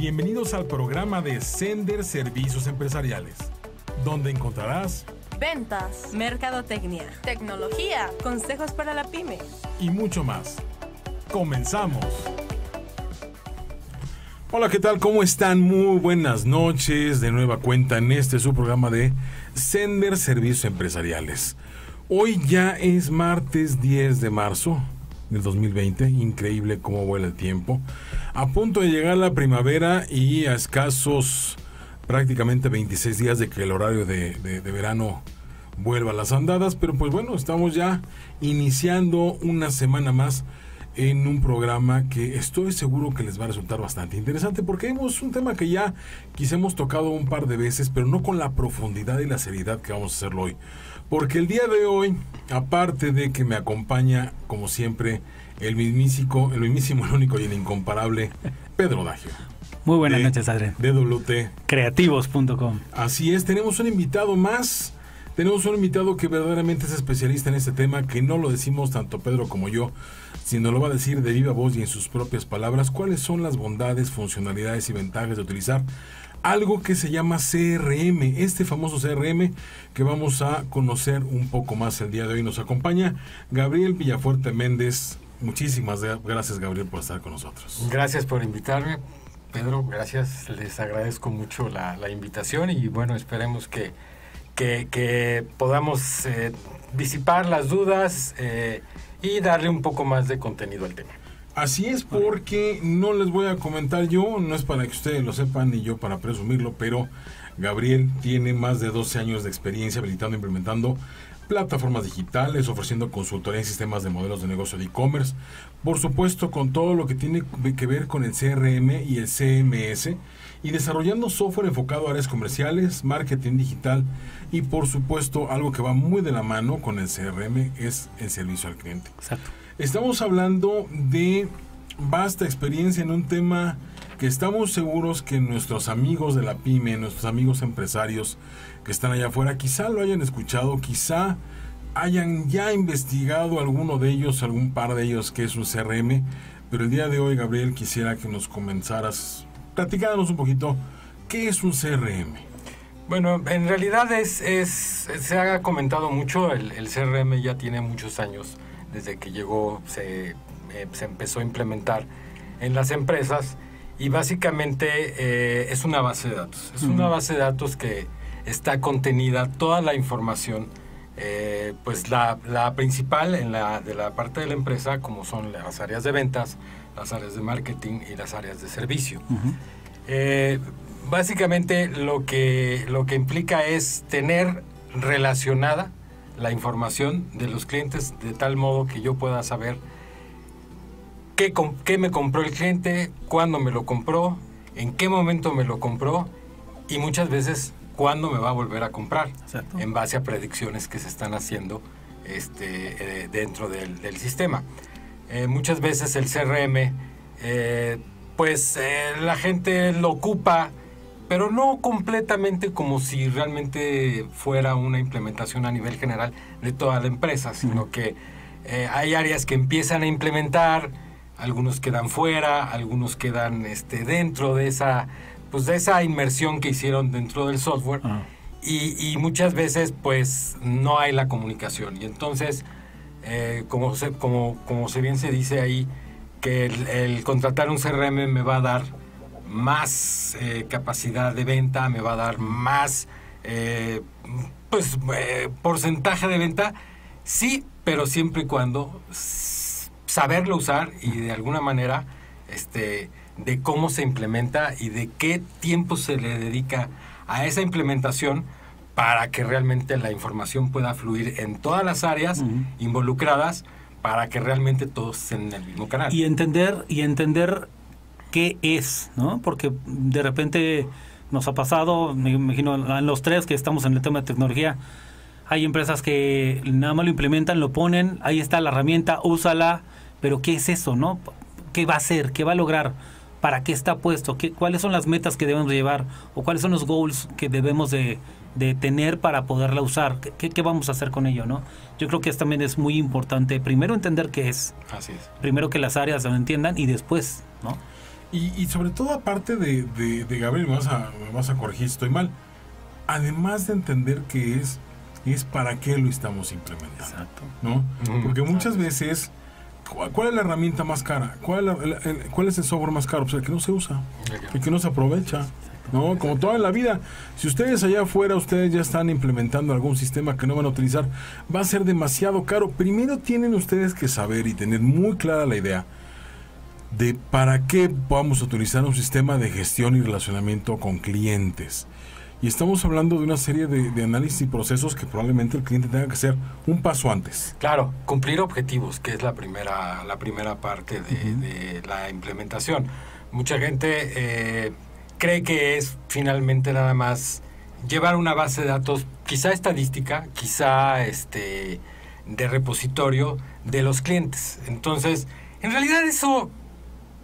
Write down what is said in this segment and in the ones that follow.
Bienvenidos al programa de Sender Servicios Empresariales, donde encontrarás ventas, mercadotecnia, tecnología, consejos para la pyme y mucho más. Comenzamos. Hola, ¿qué tal? ¿Cómo están? Muy buenas noches. De nueva cuenta en este su programa de Sender Servicios Empresariales. Hoy ya es martes 10 de marzo del 2020. Increíble cómo vuela el tiempo. A punto de llegar la primavera y a escasos prácticamente 26 días de que el horario de, verano vuelva a las andadas. Pero pues bueno, estamos ya iniciando una semana más en un programa que estoy seguro que les va a resultar bastante interesante porque hemos un tema que ya quizá hemos tocado un par de veces, pero no con la profundidad y la seriedad que vamos a hacerlo hoy. Porque el día de hoy, aparte de que me acompaña, como siempre, el mismísimo, el mismísimo, el único y el incomparable Pedro Dagio. Muy buenas noches, Adrián. DWT. Creativos.com. Así es, tenemos un invitado más. Tenemos un invitado que verdaderamente es especialista en este tema, que no lo decimos tanto Pedro como yo, sino lo va a decir de viva voz y en sus propias palabras cuáles son las bondades, funcionalidades y ventajas de utilizar algo que se llama CRM, este famoso CRM que vamos a conocer un poco más el día de hoy. Nos acompaña Gabriel Villafuerte Méndez. Muchísimas gracias Gabriel por estar con nosotros. Gracias por invitarme. Pedro, gracias. Les agradezco mucho la, invitación y bueno, esperemos que, que, podamos eh, disipar las dudas eh, y darle un poco más de contenido al tema. Así es porque no les voy a comentar yo, no es para que ustedes lo sepan ni yo para presumirlo, pero Gabriel tiene más de 12 años de experiencia habilitando e implementando plataformas digitales, ofreciendo consultoría en sistemas de modelos de negocio de e-commerce, por supuesto con todo lo que tiene que ver con el CRM y el CMS, y desarrollando software enfocado a áreas comerciales, marketing digital y por supuesto algo que va muy de la mano con el CRM es el servicio al cliente. Exacto. Estamos hablando de vasta experiencia en un tema que estamos seguros que nuestros amigos de la pyme, nuestros amigos empresarios que están allá afuera, quizá lo hayan escuchado, quizá hayan ya investigado alguno de ellos, algún par de ellos que es un CRM, pero el día de hoy, Gabriel, quisiera que nos comenzaras, platicándonos un poquito, ¿qué es un CRM? Bueno, en realidad es, es se ha comentado mucho, el, el CRM ya tiene muchos años desde que llegó, se, eh, se empezó a implementar en las empresas y básicamente eh, es una base de datos. Es una base de datos que está contenida toda la información, eh, pues la, la, principal en la, de la parte de la empresa, como son las áreas de ventas, las áreas de marketing y las áreas de servicio. básicamente lo que, lo que implica es tener relacionada la información de los clientes de tal modo que yo pueda saber qué, qué me compró el cliente, cuándo me lo compró, en qué momento me lo compró y muchas veces cuándo me va a volver a comprar en base a predicciones que se están haciendo este, eh, dentro del, sistema. Eh, muchas veces el CRM, eh, pues la gente lo ocupa pero no completamente como si realmente fuera una implementación a nivel general de toda la empresa, sino que hay áreas que empiezan a implementar, algunos quedan fuera, algunos quedan este, dentro de esa, pues de esa inmersión que hicieron dentro del software. Ah. Y, muchas veces pues no hay la comunicación. Y entonces, eh, como, se, como, como se bien se dice ahí, que el contratar un CRM me va a dar más eh, capacidad de venta, me va a dar más eh, pues eh, porcentaje de venta, sí, pero siempre y cuando saberlo usar y de alguna manera este de cómo se implementa y de qué tiempo se le dedica a esa implementación para que realmente la información pueda fluir en todas las áreas involucradas para que realmente todos estén en el mismo canal. Y entender y entender qué es, ¿no? Porque de repente nos ha pasado, me imagino, en los tres que estamos en el tema de tecnología, hay empresas que nada más lo implementan, lo ponen, ahí está la herramienta, úsala, pero ¿qué es eso, no? ¿Qué va a hacer? ¿Qué va a lograr? ¿Para qué está puesto? ¿Qué, ¿Cuáles son las metas que debemos de llevar? ¿O cuáles son los goals que debemos de, tener para poderla usar? ¿Qué, ¿Qué, vamos a hacer con ello, no? Yo creo que también es muy importante, primero entender qué es. Así es. Primero que las áreas lo entiendan y después, ¿no? Y, y sobre todo, aparte de, de, de Gabriel, me vas, a, me vas a corregir si estoy mal. Además de entender que es, es para qué lo estamos implementando. Exacto. ¿no? Porque muchas veces, ¿cu- ¿cuál es la herramienta más cara? ¿Cuál es, la- el, el- cuál es el software más caro? Pues el que no se usa, el que no se aprovecha. ¿no? Como toda la vida, si ustedes allá afuera, ustedes ya están implementando algún sistema que no van a utilizar, va a ser demasiado caro. Primero tienen ustedes que saber y tener muy clara la idea de para qué vamos a utilizar un sistema de gestión y relacionamiento con clientes. Y estamos hablando de una serie de, de análisis y procesos que probablemente el cliente tenga que hacer un paso antes. Claro, cumplir objetivos, que es la primera, la primera parte de, de la implementación. Mucha gente eh, cree que es finalmente nada más llevar una base de datos, quizá estadística, quizá este de repositorio de los clientes. Entonces, en realidad eso,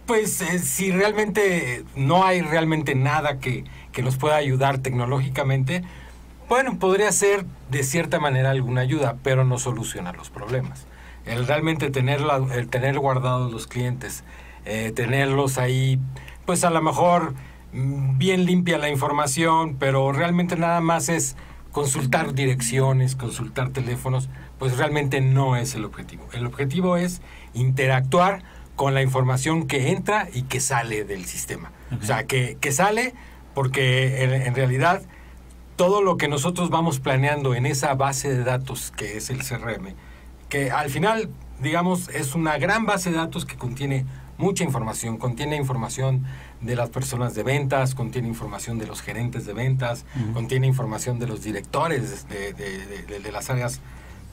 pues eh, si realmente no hay realmente nada que, que nos pueda ayudar tecnológicamente, bueno, podría ser de cierta manera alguna ayuda, pero no soluciona los problemas. El realmente tener, la- el tener guardados los clientes, eh, tenerlos ahí, pues a lo mejor mm, bien limpia la información, pero realmente nada más es consultar direcciones, consultar teléfonos, pues realmente no es el objetivo. El objetivo es interactuar con la información que entra y que sale del sistema. O sea, que, que sale porque en, en realidad todo lo que nosotros vamos planeando en esa base de datos que es el CRM, que al final, digamos, es una gran base de datos que contiene mucha información, contiene información de las personas de ventas, contiene información de los gerentes de ventas, contiene información de los directores de- de- de las áreas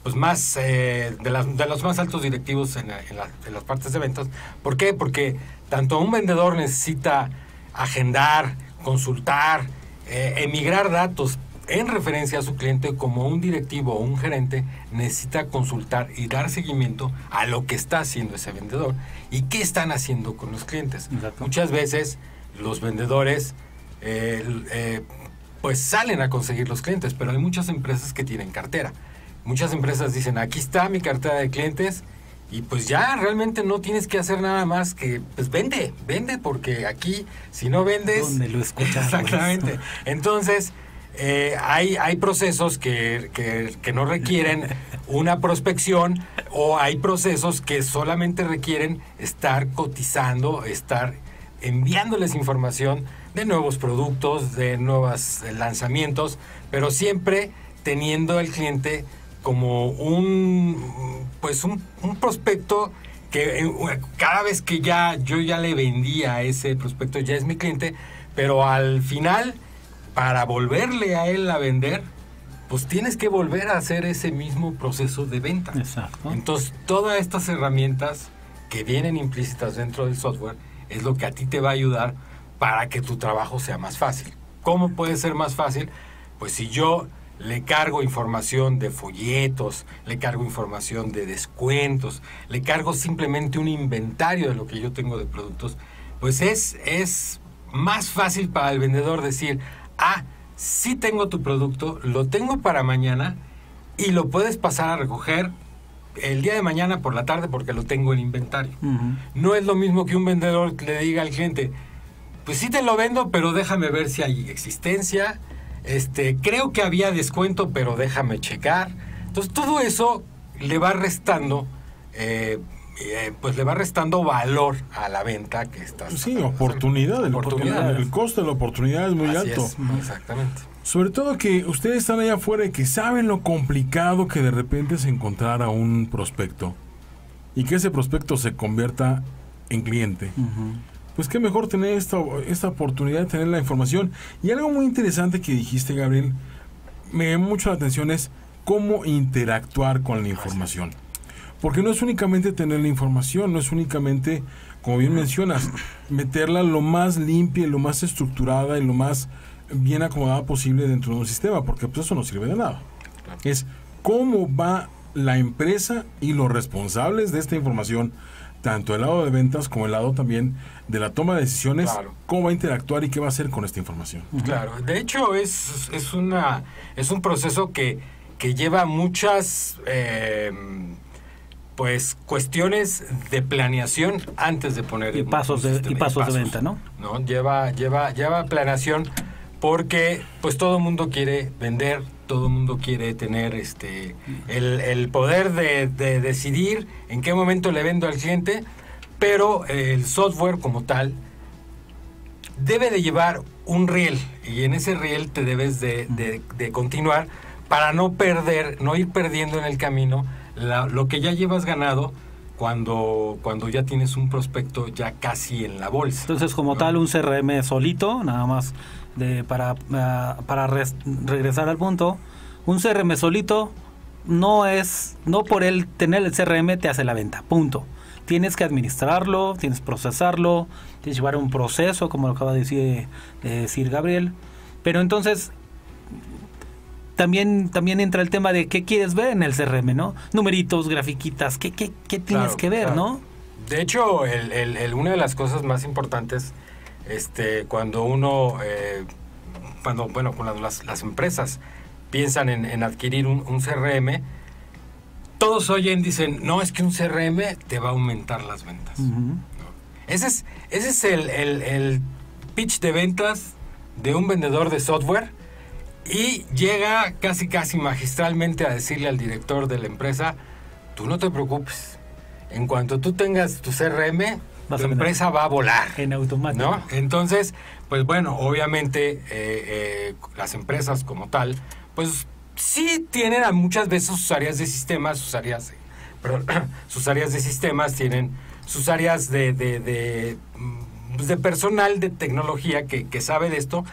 pues más eh, de, las- de los más altos directivos en, la- en la- en las partes de ventas. ¿Por qué? Porque tanto un vendedor necesita agendar, consultar, eh, emigrar datos en referencia a su cliente como un directivo o un gerente necesita consultar y dar seguimiento a lo que está haciendo ese vendedor y qué están haciendo con los clientes. Exacto. Muchas veces los vendedores eh, eh, pues salen a conseguir los clientes, pero hay muchas empresas que tienen cartera. Muchas empresas dicen, aquí está mi cartera de clientes y pues ya realmente no tienes que hacer nada más que, pues vende, vende porque aquí si no vendes... ¿Dónde lo escuchamos? Exactamente. Entonces, eh, hay, hay procesos que, que- que no requieren una prospección o hay procesos que solamente requieren estar cotizando, estar enviándoles información de nuevos productos, de nuevos lanzamientos, pero siempre teniendo al cliente como un pues un, un prospecto que eh, cada vez que ya yo ya le vendía a ese prospecto ya es mi cliente, pero al final para volverle a él a vender, pues tienes que volver a hacer ese mismo proceso de venta. Exacto. Entonces, todas estas herramientas que vienen implícitas dentro del software es lo que a ti te va a ayudar para que tu trabajo sea más fácil. ¿Cómo puede ser más fácil? Pues si yo le cargo información de folletos, le cargo información de descuentos, le cargo simplemente un inventario de lo que yo tengo de productos, pues es, es más fácil para el vendedor decir, ah, sí tengo tu producto, lo tengo para mañana y lo puedes pasar a recoger el día de mañana por la tarde porque lo tengo en inventario. No es lo mismo que un vendedor le diga al cliente, pues sí te lo vendo, pero déjame ver si hay existencia. Este, creo que había descuento, pero déjame checar. Entonces todo eso le va restando, eh, eh, pues le va restando valor a la venta que estás. Sí, oportunidad. El, Oportunidades. el costo de la oportunidad es muy Así alto. es, exactamente. Sobre todo que ustedes están allá afuera y que saben lo complicado que de repente es encontrar a un prospecto y que ese prospecto se convierta en cliente. Pues qué mejor tener esta, esta oportunidad de tener la información. Y algo muy interesante que dijiste, Gabriel, me llamó mucho la atención es cómo interactuar con la información. Porque no es únicamente tener la información, no es únicamente, como bien mencionas, meterla lo más limpia y lo más estructurada y lo más bien acomodada posible dentro de un sistema, porque pues eso no sirve de nada. Es cómo va la empresa y los responsables de esta información, tanto el lado de ventas como el lado también de la toma de decisiones, Claro. cómo va a interactuar y qué va a hacer con esta información. Claro, de hecho es, es, una, es un proceso que, que lleva muchas, eh, pues cuestiones de planeación antes de poner Y pasos de- y pasos de venta, ¿no? ¿no? Lleva, lleva, lleva planeación porque pues todo el mundo quiere vender, todo el mundo quiere tener este el, el poder de, de decidir en qué momento le vendo al cliente, pero el software como tal debe de llevar un riel y en ese riel te debes de, de- de continuar para no perder, no ir perdiendo en el camino la- lo que ya llevas ganado cuando, cuando ya tienes un prospecto ya casi en la bolsa. Entonces, como ¿no? tal, un CRM solito, nada más de, para, ah, para res- regresar al punto, un CRM solito no es, no por el tener el CRM te hace la venta, punto. Tienes que administrarlo, tienes que procesarlo, tienes que llevar un proceso, como lo acaba de decir, de decir Gabriel. Pero entonces, también, también entra el tema de qué quieres ver en el CRM, ¿no? Numeritos, grafiquitas, ¿qué, qué, qué tienes Claro, que ver, claro. no? De hecho, el- el- el- una de las cosas más importantes, este, cuando uno, eh, cuando, bueno, cuando las, las empresas piensan en, en adquirir un, un CRM, todos oyen, dicen, no, es que un CRM te va a aumentar las ventas. Ese es, ese es el, el- el pitch de ventas de un vendedor de software y llega casi casi magistralmente a decirle al director de la empresa, tú no te preocupes, en cuanto tú tengas tu CRM, Vas tu empresa va a volar. En automático. ¿no? Entonces, pues bueno, obviamente eh, eh, las empresas como tal, pues sí tienen a muchas veces sus áreas de sistemas, sus áreas, de- sus áreas de sistemas tienen sus áreas de, de, de, mm, pues, de personal de tecnología que, que sabe de esto,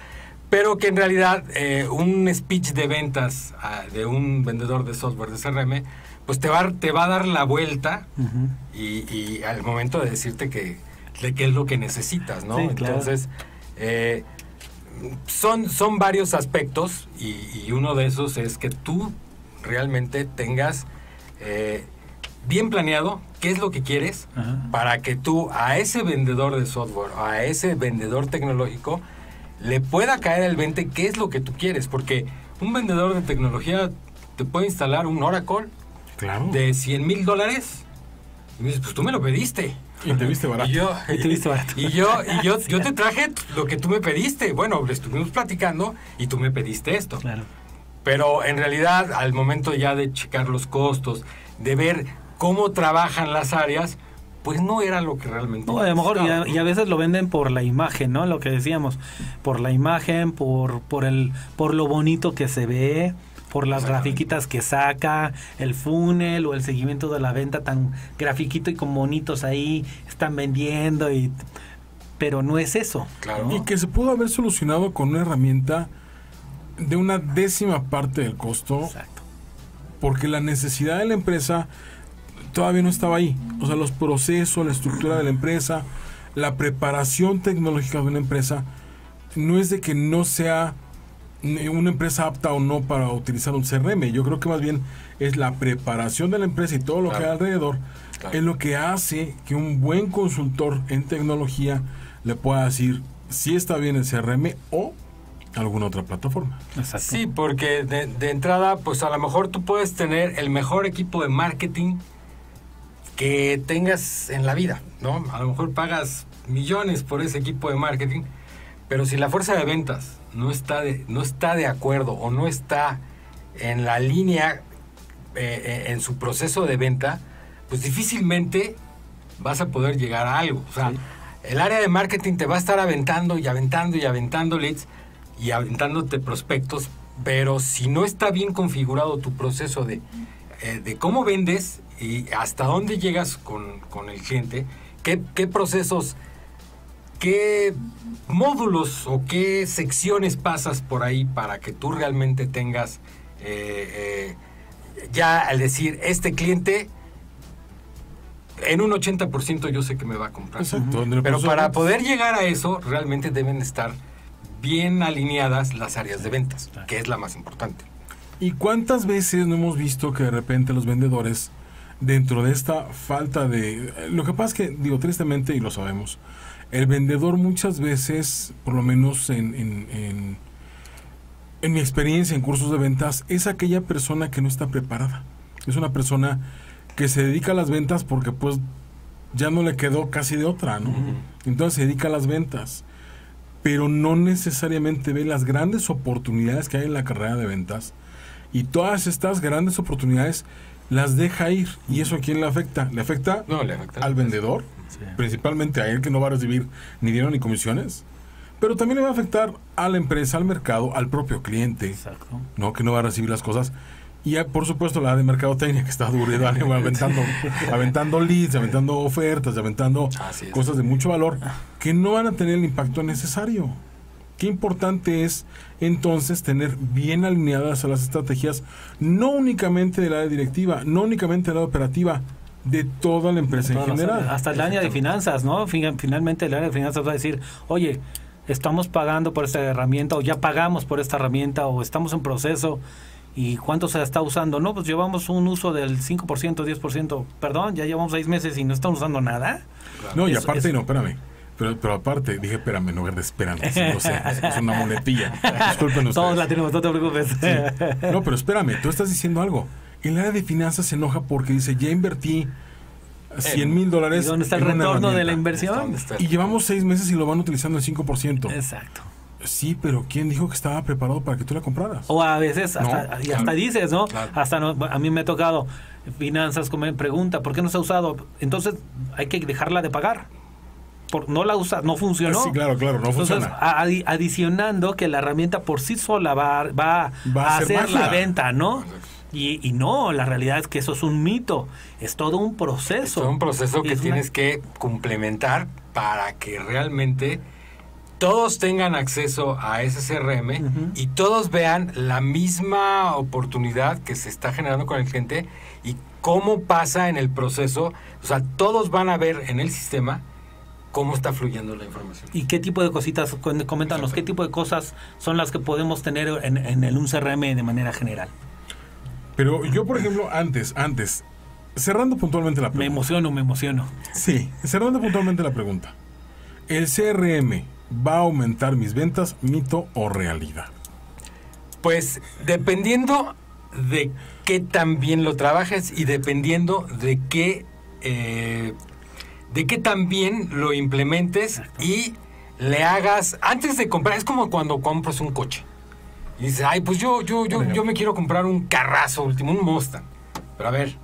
pero que en realidad eh, un speech de ventas de un vendedor de software de CRM, pues te va, te va a dar la vuelta y, y al momento de decirte que de qué es lo que necesitas, ¿no? Sí, claro. Entonces, eh, son, son varios aspectos y, y uno de esos es que tú realmente tengas eh, bien planeado qué es lo que quieres para que tú a ese vendedor de software, a ese vendedor tecnológico, le pueda caer el 20 qué es lo que tú quieres, porque un vendedor de tecnología te puede instalar un Oracle Claro. de 100 mil dólares. Y me dices, pues tú me lo pediste. Y te viste barato. Y yo, Y te viste barato. y yo, y yo, yo te traje lo que tú me pediste. Bueno, estuvimos platicando y tú me pediste esto. Claro. Pero en realidad, al momento ya de checar los costos, de ver cómo trabajan las áreas, pues no era lo que realmente. No, a lo mejor y a, y a veces lo venden por la imagen, ¿no? Lo que decíamos, por la imagen, por por el por lo bonito que se ve, por las grafiquitas que saca, el funnel o el seguimiento de la venta tan grafiquito y con bonitos ahí están vendiendo y pero no es eso. Claro. ¿no? Y que se pudo haber solucionado con una herramienta de una décima parte del costo, Exacto. porque la necesidad de la empresa todavía no estaba ahí. O sea, los procesos, la estructura de la empresa, la preparación tecnológica de una empresa, no es de que no sea una empresa apta o no para utilizar un CRM. Yo creo que más bien es la preparación de la empresa y todo lo que hay alrededor Claro. es lo que hace que un buen consultor en tecnología le pueda decir si está bien el CRM o alguna otra plataforma. Exacto. Sí, porque de, de entrada, pues a lo mejor tú puedes tener el mejor equipo de marketing que tengas en la vida, ¿no? A lo mejor pagas millones por ese equipo de marketing, pero si la fuerza de ventas no está de, no está de acuerdo o no está en la línea eh, eh, en su proceso de venta, pues difícilmente vas a poder llegar a algo. O sea, Sí. el área de marketing te va a estar aventando y aventando y aventando leads y aventándote prospectos, pero si no está bien configurado tu proceso de, eh, de cómo vendes y hasta dónde llegas con, con el cliente, qué, qué procesos, qué módulos o qué secciones pasas por ahí para que tú realmente tengas eh, eh, ya al decir, este cliente en un 80% yo sé que me va a comprar. Exacto. Pero para poder llegar a eso, realmente deben estar bien alineadas las áreas de ventas, que es la más importante. ¿Y cuántas veces no hemos visto que de repente los vendedores, dentro de esta falta de... Lo que pasa es que, digo, tristemente, y lo sabemos, el vendedor muchas veces, por lo menos en, en, en, en mi experiencia en cursos de ventas, es aquella persona que no está preparada. Es una persona que se dedica a las ventas porque pues ya no le quedó casi de otra, ¿no? Entonces se dedica a las ventas, pero no necesariamente ve las grandes oportunidades que hay en la carrera de ventas y todas estas grandes oportunidades las deja ir. ¿Y eso a quién le afecta? Le afecta No, le afecta. al vendedor, Sí. principalmente a él que no va a recibir ni dinero ni comisiones, pero también le va a afectar a la empresa, al mercado, al propio cliente, Exacto. ¿no? que no va a recibir las cosas. Y por supuesto la de mercadotecnia que está va aventando, aventando leads, aventando ofertas, aventando cosas de mucho valor que no van a tener el impacto necesario. Qué importante es entonces tener bien alineadas a las estrategias, no únicamente del área directiva, no únicamente del área operativa, de toda la empresa en general. Hasta el área de finanzas, ¿no? Fin- Finalmente el área de finanzas va a decir, oye, estamos pagando por esta herramienta o ya pagamos por esta herramienta o estamos en proceso y cuánto se está usando. No, pues llevamos un uso del 5%, 10%. Perdón, ya llevamos seis meses y no estamos usando nada. No, y aparte, no, espérame. Pero, pero aparte, dije, espérame, en lugar de espérame, lo sé, es una muletilla. Disculpen ustedes. Todos la tenemos, no te preocupes. No, pero espérame, tú estás diciendo algo. El área de finanzas se enoja porque dice, ya invertí 100 mil dólares. ¿Y dónde está el retorno de la herramienta". inversión? ¿Dónde está? Y llevamos seis meses y lo van utilizando el 5%. Exacto. Sí, pero ¿quién dijo que estaba preparado para que tú la compraras? O a veces hasta, No, y hasta claro. dices, ¿no? Claro. Hasta no- a mí me ha tocado finanzas como me pregunta, ¿por qué no se ha usado? Entonces hay que dejarla de pagar. Por, no la usa, no funcionó. Sí, claro, claro, no Entonces, funciona. a- adi- adicionando que la herramienta por sí sola va, va, Va a hacer hacer la venta, ¿no? Y, y no, la realidad es que eso es un mito, es todo un proceso. Es todo un proceso que Es una- tienes que complementar para que realmente todos tengan acceso a ese CRM y todos vean la misma oportunidad que se está generando con el cliente y cómo pasa en el proceso. O sea, todos van a ver en el sistema cómo está fluyendo la información. ¿Y qué tipo de cositas, coméntanos, qué tipo de cosas son las que podemos tener en, en el un CRM de manera general? Pero yo, por ejemplo, antes, antes, cerrando puntualmente la Me pregunta. emociono, me emociono. Sí, cerrando puntualmente la pregunta. ¿El CRM va a aumentar mis ventas, mito o realidad? Pues dependiendo de qué tan bien lo trabajes y dependiendo de qué eh, de qué tan bien lo implementes y le hagas antes de comprar es como cuando compras un coche y dices ay pues yo yo yo, yo me quiero comprar un carrazo último un Mustang pero a ver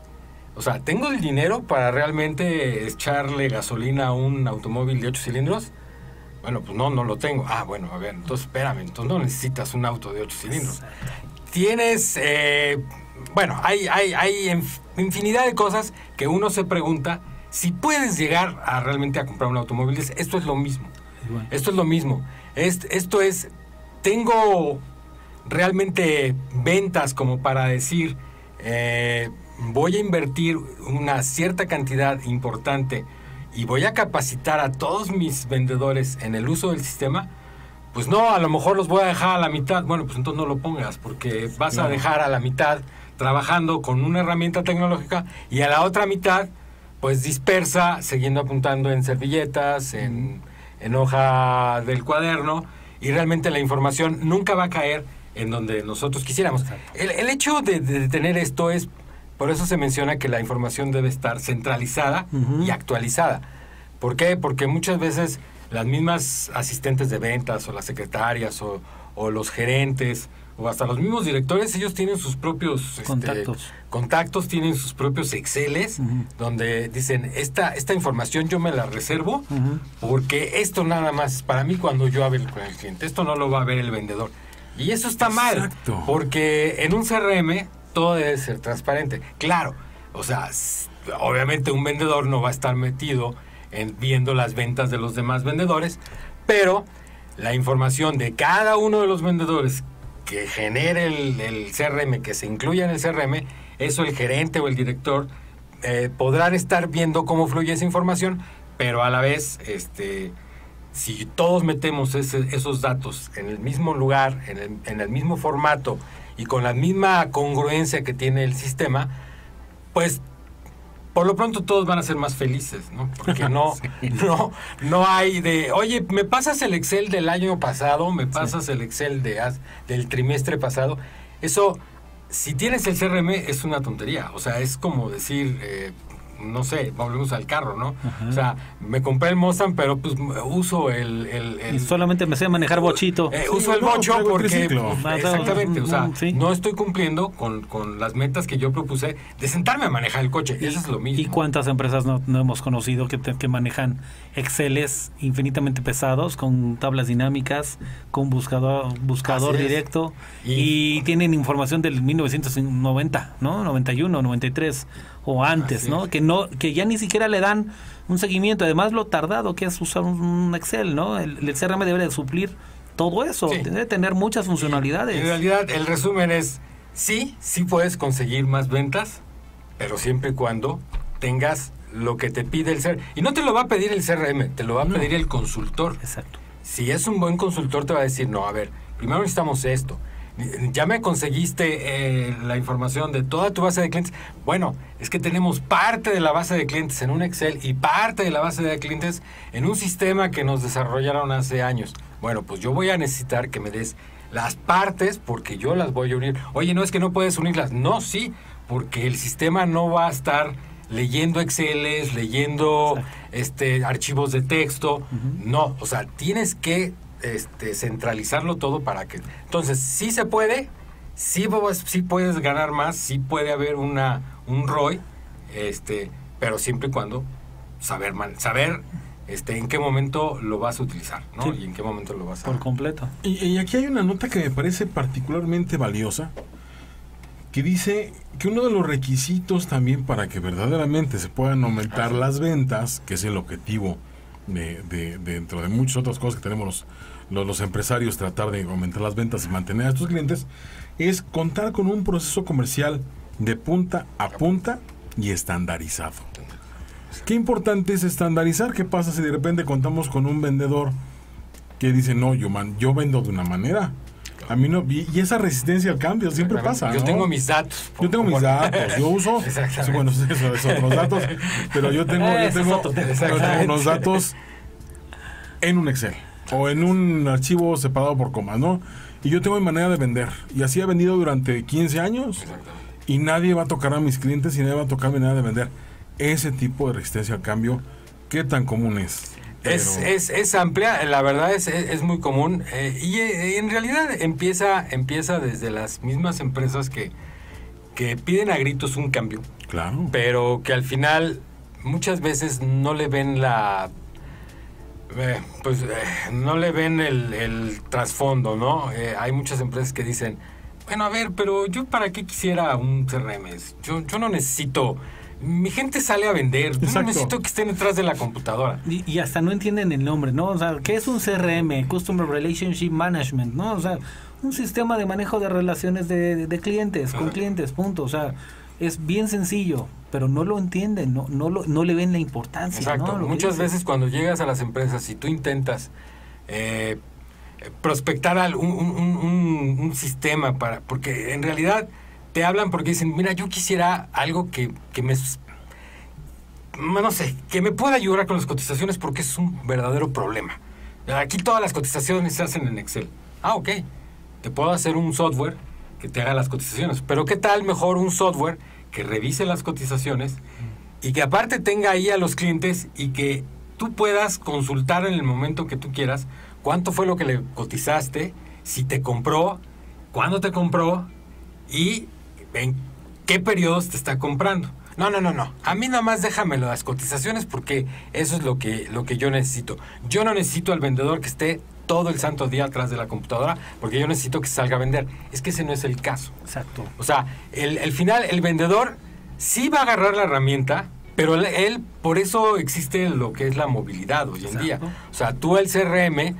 o sea tengo el dinero para realmente echarle gasolina a un automóvil de 8 cilindros bueno, pues no, no lo tengo. Ah, bueno, a ver, entonces espérame, entonces no necesitas un auto de 8 cilindros. Tienes, eh, bueno, hay, hay, hay inf- infinidad de cosas que uno se pregunta si puedes llegar a realmente a comprar un automóvil. Esto es lo mismo. Esto es lo mismo. Es- esto es, tengo realmente ventas como para decir, eh, voy a invertir una cierta cantidad importante y voy a capacitar a todos mis vendedores en el uso del sistema. Pues no, a lo mejor los voy a dejar a la mitad. Bueno, pues entonces no lo pongas porque vas a dejar a la mitad trabajando con una herramienta tecnológica y a la otra mitad pues dispersa, siguiendo apuntando en servilletas, en, en hoja del cuaderno, y realmente la información nunca va a caer en donde nosotros quisiéramos. El, el hecho de, de tener esto es, por eso se menciona que la información debe estar centralizada y actualizada. ¿Por qué? Porque muchas veces las mismas asistentes de ventas o las secretarias o, o los gerentes o hasta los mismos directores, ellos tienen sus propios este, Contactos. contactos, tienen sus propios Exceles, Ujú. donde dicen, esta, esta información yo me la reservo porque esto nada más es para mí cuando yo hablo con el cliente, esto no lo va a ver el vendedor. Y eso está mal, porque en un CRM todo debe ser transparente. Claro, o sea, obviamente un vendedor no va a estar metido en viendo las ventas de los demás vendedores, pero la información de cada uno de los vendedores que genere el, el CRM, que se incluya en el CRM, eso el gerente o el director eh, podrán estar viendo cómo fluye esa información, pero a la vez, este, si todos metemos ese- esos datos en el mismo lugar, en el, en el mismo formato y con la misma congruencia que tiene el sistema, pues por lo pronto todos van a ser más felices, ¿no? Porque no, no, no hay de, oye, me pasas el Excel del año pasado, me pasas el Excel de, del trimestre pasado. Eso si tienes el CRM es una tontería. O sea, es como decir, eh, no sé, volvemos al carro, ¿no? O sea, me compré el Mustang, pero pues uso el... el- el- Y solamente me sé manejar bochito. eh, Sí, uso el no, bocho porque... pues, exactamente, o sea, sí. no estoy cumpliendo con, con las metas que yo propuse de sentarme a manejar el coche. Eso es lo mismo. ¿Y cuántas empresas no, no hemos conocido que, te- que manejan Exceles infinitamente pesados, con tablas dinámicas, con buscador, buscador Así directo, Y- y, tienen información del 1990, ¿no? 91, 93 o antes, ¿no? Que no que ya ni siquiera le dan un seguimiento, además lo tardado que es usar un, un Excel, ¿no? El, el CRM debe de suplir todo eso, Sí. debe tener muchas funcionalidades. En realidad, el resumen es, sí, sí puedes conseguir más ventas, pero siempre y cuando tengas lo que te pide el CRM. Y no te lo va a pedir el CRM, te lo va a No. pedir el consultor. Exacto. Si es un buen consultor, te va a decir, no, a ver, primero necesitamos esto. Ya me conseguiste eh, la información de toda tu base de clientes. Bueno, es que tenemos parte de la base de clientes en un Excel y parte de la base de clientes en un sistema que nos desarrollaron hace años. Bueno, pues yo voy a necesitar que me des las partes porque yo las voy a unir. Oye, no es que no puedes unirlas. No, sí, porque el sistema no va a estar leyendo Exceles, leyendo Exacto. este archivos de texto. No, o sea, tienes que este, centralizarlo todo para que... Entonces, sí se puede, sí, sí puedes ganar más, sí puede haber una, un ROI, este, pero siempre y cuando saber, man- saber este, en qué momento lo vas a utilizar, ¿no? Sí. Y en qué momento lo vas a... Por completo. Y, y aquí hay una nota que me parece particularmente valiosa, que dice que uno de los requisitos también para que verdaderamente se puedan aumentar las ventas, que es el objetivo de, de- dentro de muchas otras cosas que tenemos los, los, los empresarios, tratar de aumentar las ventas y mantener a estos clientes, es contar con un proceso comercial de punta a punta y estandarizado. Qué importante es estandarizar. ¿Qué pasa si de repente contamos con un vendedor que dice, no, yo, man, yo vendo de una manera? A mí no, y, esa resistencia al cambio siempre pasa. Yo ¿no? tengo mis datos. Yo tengo mis datos, yo uso, bueno, eso otros datos, pero yo tengo, yo tengo, yo tengo unos datos en un Excel o en un archivo separado por comas, ¿no? Y yo tengo mi manera de vender y así he vendido durante 15 años y nadie va a tocar a mis clientes y nadie va a tocar mi manera de vender. Ese tipo de resistencia al cambio, ¿qué tan común es? Es, es, es amplia, la verdad es, es, es muy común eh, y eh, en realidad empieza, empieza desde las mismas empresas que, que piden a gritos un cambio, Claro. pero que al final muchas veces no le ven la... eh, pues eh, no le ven el, el trasfondo, ¿no? Eh, hay muchas empresas que dicen, bueno, a ver, pero yo para qué quisiera un CRM? Yo, yo no necesito... Mi gente sale a vender, yo no necesito que estén detrás de la computadora. Y, y hasta no entienden el nombre, ¿no? O sea, ¿qué es un CRM? Customer Relationship Management, ¿no? O sea, un sistema de manejo de relaciones de, de clientes, con clientes, punto. O sea, es bien sencillo, pero no lo entienden, no, no, lo, no le ven la importancia. Exacto. Muchas veces cuando llegas a las empresas y tú intentas eh, prospectar un, un- un- un- un sistema para... Porque en realidad te hablan porque dicen, mira, yo quisiera algo que, que me... No sé, que me pueda ayudar con las cotizaciones porque es un verdadero problema. Aquí todas las cotizaciones se hacen en Excel. Ah, ok. Te puedo hacer un software que te haga las cotizaciones. Pero ¿qué tal mejor un software que revise las cotizaciones y que aparte tenga ahí a los clientes y que tú puedas consultar en el momento que tú quieras cuánto fue lo que le cotizaste, si te compró, cuándo te compró y en qué periodos te está comprando. No, no, no, no. A mí nada más déjame las cotizaciones porque eso es lo que, lo que yo necesito. Yo no necesito al vendedor que esté todo el santo día atrás de la computadora porque yo necesito que salga a vender. Es que ese no es el caso. Exacto. O sea, el, el final, el vendedor sí va a agarrar la herramienta, pero él, él, por eso existe lo que es la movilidad hoy en día. O sea, tú el CRM,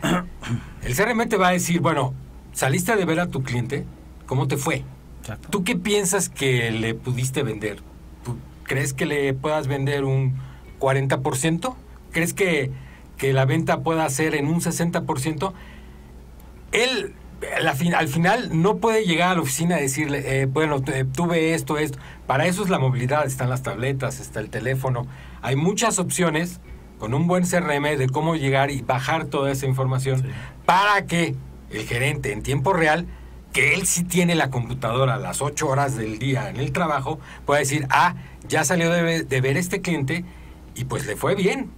el CRM te va a decir, bueno, saliste de ver a tu cliente, ¿cómo te fue? exacto. ¿Tú qué piensas que le pudiste vender? ¿Tú crees que le puedas vender un 40%? ¿Crees que, que la venta pueda ser en un 60%? Él a la fin- al final no puede llegar a la oficina y decirle, eh, bueno, tu- tuve esto, esto. Para eso es la movilidad, están las tabletas, está el teléfono. Hay muchas opciones con un buen CRM de cómo llegar y bajar toda esa información Sí. para que el gerente en tiempo real, que él sí tiene la computadora a las 8 horas del día en el trabajo, puede decir, ah, ya salió de, de ver este cliente y pues le fue bien,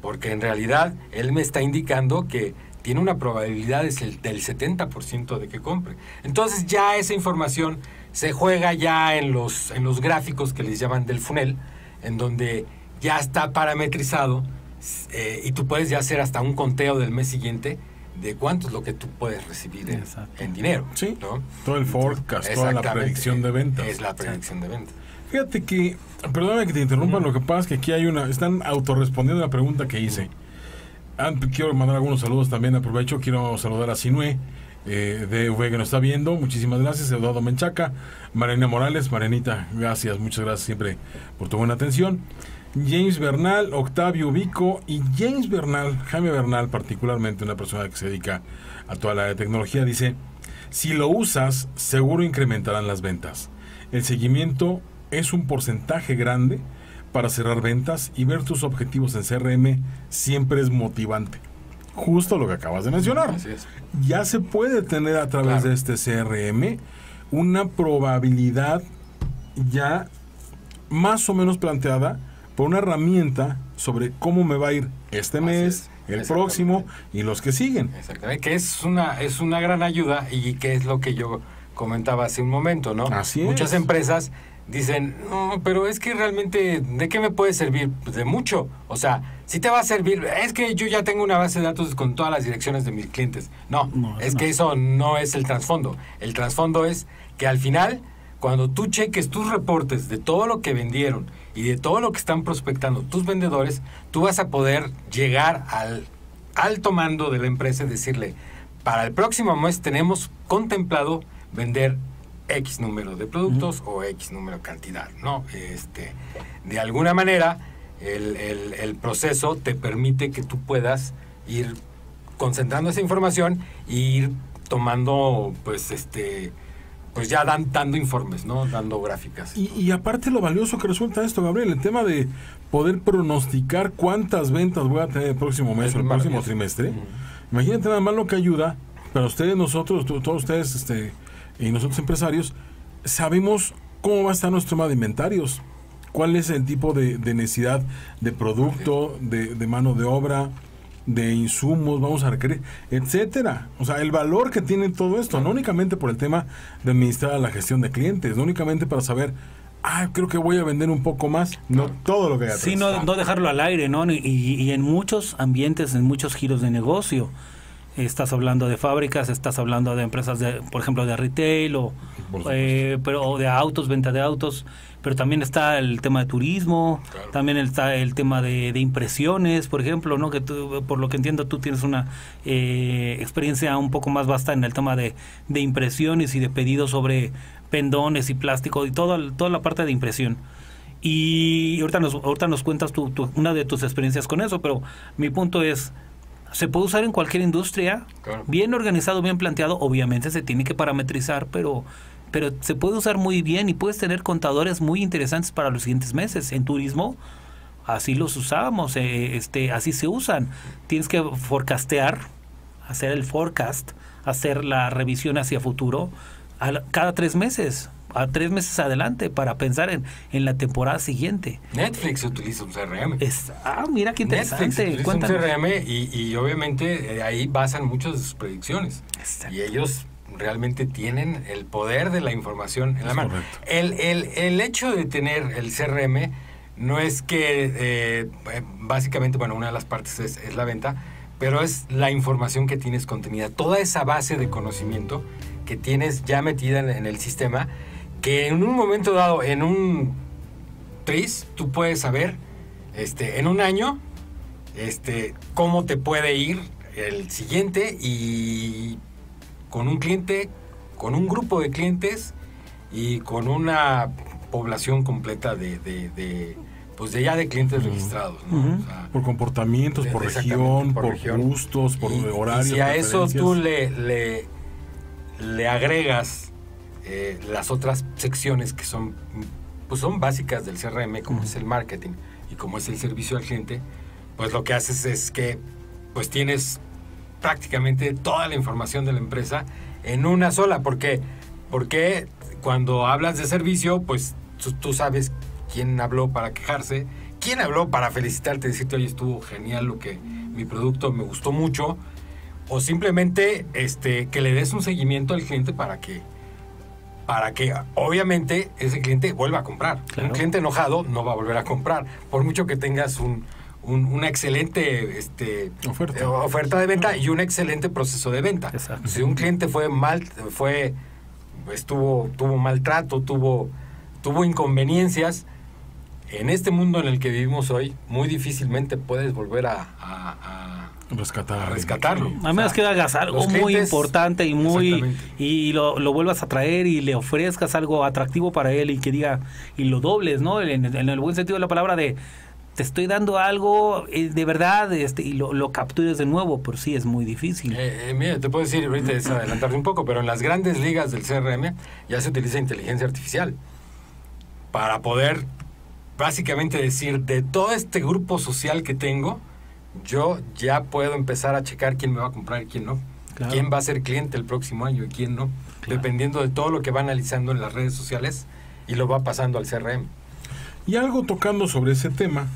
porque en realidad él me está indicando que tiene una probabilidad del del 70% de que compre. Entonces ya esa información se juega ya en los, en los gráficos que les llaman del funnel, en donde ya está parametrizado eh, y tú puedes ya hacer hasta un conteo del mes siguiente de cuánto es lo que tú puedes recibir en, dinero. Sí. ¿no? Todo el forecast, toda la predicción de ventas. Es la predicción de ventas. Fíjate que, perdóname que te interrumpa, lo que pasa es que aquí hay una, están autorrespondiendo la pregunta que hice. Quiero mandar algunos saludos también, aprovecho, quiero saludar a Sinue, eh, de V que nos está viendo, muchísimas gracias, Eduardo Menchaca, Mariana Morales, Marianita, gracias, muchas gracias siempre por tu buena atención. James Bernal, Octavio Vico y James Bernal, Jaime Bernal particularmente, una persona que se dedica a toda la tecnología, dice, si lo usas, seguro incrementarán las ventas. El seguimiento es un porcentaje grande para cerrar ventas y ver tus objetivos en CRM siempre es motivante. Justo lo que acabas de mencionar. Así es. Ya se puede tener a través Claro. de este CRM una probabilidad ya más o menos planteada por una herramienta sobre cómo me va a ir este Así mes, es, el próximo y los que siguen. Exactamente, que es una, es una gran ayuda y que es lo que yo comentaba hace un momento, ¿no? Así es. Muchas empresas dicen, no, pero es que realmente, ¿de qué me puede servir? Pues de mucho. O sea, si te va a servir, es que yo ya tengo una base de datos con todas las direcciones de mis clientes. No, No, es no. que eso no es el trasfondo. El trasfondo es que al final, cuando tú cheques tus reportes de todo lo que vendieron y de todo lo que están prospectando tus vendedores, tú vas a poder llegar al alto mando de la empresa y decirle, para el próximo mes tenemos contemplado vender X número de productos o X número de cantidad, ¿no? Este, de alguna manera, el, el- el proceso te permite que tú puedas ir concentrando esa información e ir tomando, pues, este, pues ya dan, dando informes, ¿no? Dando gráficas. Y, y aparte lo valioso que resulta esto, Gabriel, el tema de poder pronosticar cuántas ventas voy a tener el próximo mes Es o el próximo trimestre. Ujú. Imagínate nada más lo que ayuda para ustedes, nosotros, to- todos ustedes este, y nosotros empresarios, sabemos cómo va a estar nuestro tema de inventarios, cuál es el tipo de, de necesidad de producto, de, de mano de obra, de insumos, vamos a requerir, etcétera. O sea, el valor que tiene todo esto, no únicamente por el tema de administrar la gestión de clientes, no únicamente para saber, ah, creo que voy a vender un poco más, no todo lo que hay atrás. Sí, no, no dejarlo al aire, ¿no? Y, y en muchos ambientes, en muchos giros de negocio. Estás hablando de fábricas, estás hablando de empresas, de, por ejemplo, de retail o, eh, pero, o de autos, venta de autos. Pero también está el tema de turismo, Claro. también está el tema de, de impresiones, por ejemplo, ¿no? Que tú, por lo que entiendo, tú tienes una eh, experiencia un poco más vasta en el tema de, de impresiones y de pedidos sobre pendones y plástico y toda, toda la parte de impresión. Y ahorita nos, ahorita nos cuentas tu, tu- una de tus experiencias con eso, pero mi punto es, se puede usar en cualquier industria, Claro. bien organizado, bien planteado, obviamente se tiene que parametrizar, pero, pero se puede usar muy bien y puedes tener contadores muy interesantes para los siguientes meses. En turismo, así los usamos, eh, este, así se usan. Tienes que forecastear, hacer el forecast, hacer la revisión hacia futuro a la- cada tres meses, a tres meses adelante para pensar en, en la temporada siguiente. Netflix utiliza un CRM. Es, ah, mira qué Netflix interesante. utiliza un. CRM y, y obviamente eh, ahí basan muchas de sus predicciones. Exacto. Y ellos realmente tienen el poder de la información en la mano. correcto. El, el, el hecho de tener el CRM no es que, eh, eh, básicamente, bueno, una de las partes es, es la venta, pero es la información que tienes contenida, toda esa base de conocimiento que tienes ya metida en, en el sistema, que en un momento dado, en un tris, tú puedes saber, este, en un año, este, cómo te puede ir el siguiente y con un cliente, con un grupo de clientes y con una población completa de, de, de, pues de ya de clientes registrados, ¿no? Ujú. O sea, Por comportamientos, por región, por región. gustos, por y, horarios. y si a eso tú le, le, le agregas eh, las otras secciones que son, pues son básicas del CRM, como es el marketing y como es el servicio al cliente, pues lo que haces es que pues tienes prácticamente toda la información de la empresa en una sola. Porque, porque cuando hablas de servicio, pues tú, tú sabes quién habló para quejarse, quién habló para felicitarte, decirte, oye, estuvo genial lo que mi producto me gustó mucho. O simplemente este, que le des un seguimiento al cliente para que, para que obviamente ese cliente vuelva a comprar. Claro. Un cliente enojado no va a volver a comprar, por mucho que tengas un, un- una excelente este, Oferta. eh, oferta de venta y un excelente proceso de venta. Exacto. Si un cliente fue mal, fue, estuvo, tuvo maltrato, tuvo, tuvo inconveniencias, en este mundo en el que vivimos hoy, muy difícilmente puedes volver a, a- a- Rescatar. a rescatarlo. A menos que hagas algo muy importante y muy y lo, lo vuelvas a traer y le ofrezcas algo atractivo para él y que diga y lo dobles, ¿no? En, en el buen sentido de la palabra de te estoy dando algo eh, de verdad este, y lo, lo captures de nuevo, por sí es muy difícil. Eh, eh, mira, te puedo decir, ahorita es adelantarte un poco, pero en las grandes ligas del CRM ya se utiliza inteligencia artificial para poder básicamente decir, de todo este grupo social que tengo, yo ya puedo empezar a checar quién me va a comprar y quién no. Claro. Quién va a ser cliente el próximo año y quién no. Claro. Dependiendo de todo lo que va analizando en las redes sociales y lo va pasando al CRM. Y algo tocando sobre ese tema,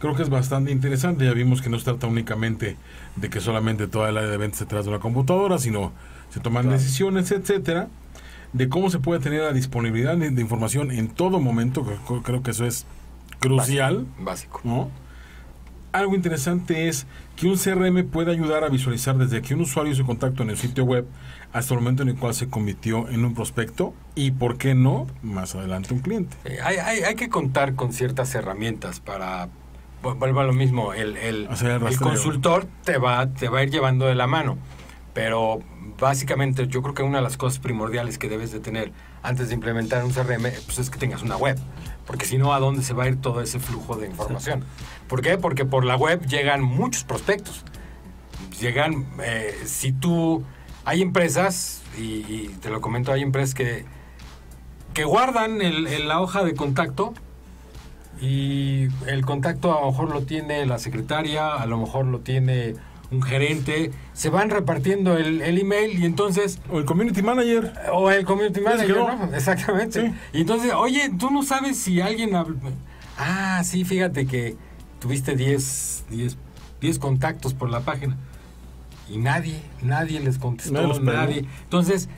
creo que es bastante interesante. Ya vimos que no se trata únicamente de que solamente toda el área de ventas se detrás de una computadora, sino se toman Claro. decisiones, etcétera, de cómo se puede tener la disponibilidad de, información en todo momento. Creo, creo que eso es crucial, Básico. ¿no? Algo interesante es que un CRM puede ayudar a visualizar desde que un usuario hizo contacto en el sitio web hasta el momento en el cual se convirtió en un prospecto y, ¿por qué no?, más adelante un cliente. Hay, hay, hay que contar con ciertas herramientas para vu- vuelvo a lo mismo el, el, el el consultor te va te va a ir llevando de la mano pero básicamente yo creo que una de las cosas primordiales que debes de tener antes de implementar un CRM pues es que tengas una web porque si no a dónde se va a ir todo ese flujo de información ¿por qué? porque por la web llegan muchos prospectos llegan eh, si tú hay empresas y, te lo comento hay empresas que que guardan el- la hoja de contacto y el contacto a lo mejor lo tiene la secretaria, a lo mejor lo tiene un gerente, se van repartiendo el, el email y entonces, O el community manager. o el community manager. Exactamente. Sí. Y entonces, oye, tú no sabes si alguien... habl- Ah, sí, fíjate que tuviste 10, 10, 10 contactos por la página y nadie, nadie les contestó, Nadie los peló. nadie. Entonces,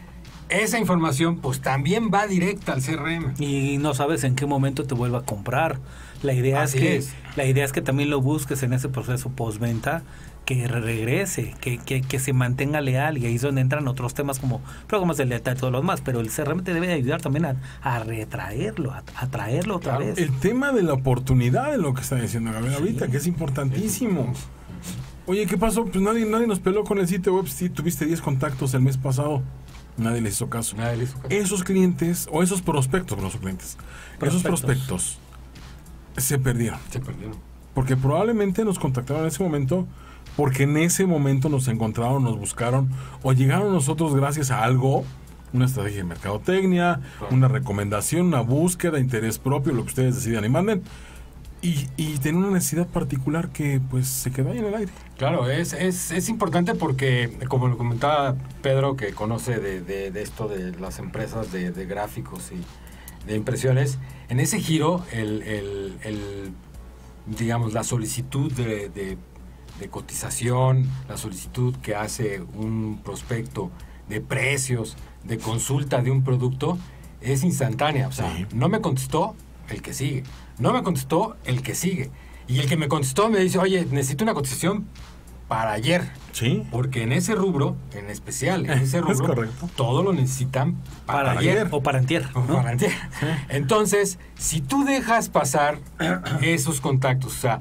esa información pues también va directa al CRM. y no sabes en qué momento te vuelva a comprar. La idea es que es. la idea es que también lo busques en ese proceso postventa que regrese, que, que, que se mantenga leal y ahí es donde entran otros temas como programas de lealtad y todo lo demás, pero el CRM te debe ayudar también a, a retraerlo, a, a traerlo otra Claro. vez. El tema de la oportunidad de lo que está diciendo Gabriel ahorita, que es importantísimo. Oye, ¿qué pasó? Pues nadie, nadie nos peló con el sitio web. Si tuviste 10 contactos el mes pasado, nadie les hizo caso. Nadie le hizo caso. Esos clientes, o esos prospectos, no son clientes, esos prospectos se perdieron. Se perdieron. Porque probablemente nos contactaron en ese momento porque en ese momento nos encontraron, nos buscaron o llegaron a nosotros gracias a algo, una estrategia de mercadotecnia, Claro. una recomendación, una búsqueda, interés propio, lo que ustedes decidan y manden. Y, y tienen una necesidad particular que pues se quedó ahí en el aire. Claro, es, es, es importante porque, como lo comentaba Pedro, que conoce de, de- de esto de las empresas de, de gráficos y de impresiones, en ese giro, el, el- el, digamos, la solicitud de, de- cotización, la solicitud que hace un prospecto de precios, de consulta de un producto, es instantánea. O sea, Sí. no me contestó el que sigue. No me contestó el que sigue. Y el que me contestó me dice, oye, necesito una cotización para ayer. Sí. Porque en ese rubro, en especial, en ese Es rubro, todo lo necesitan para, para ayer. ayer o para antier, O ¿no? para antier. Entonces, si tú dejas pasar esos contactos, o sea,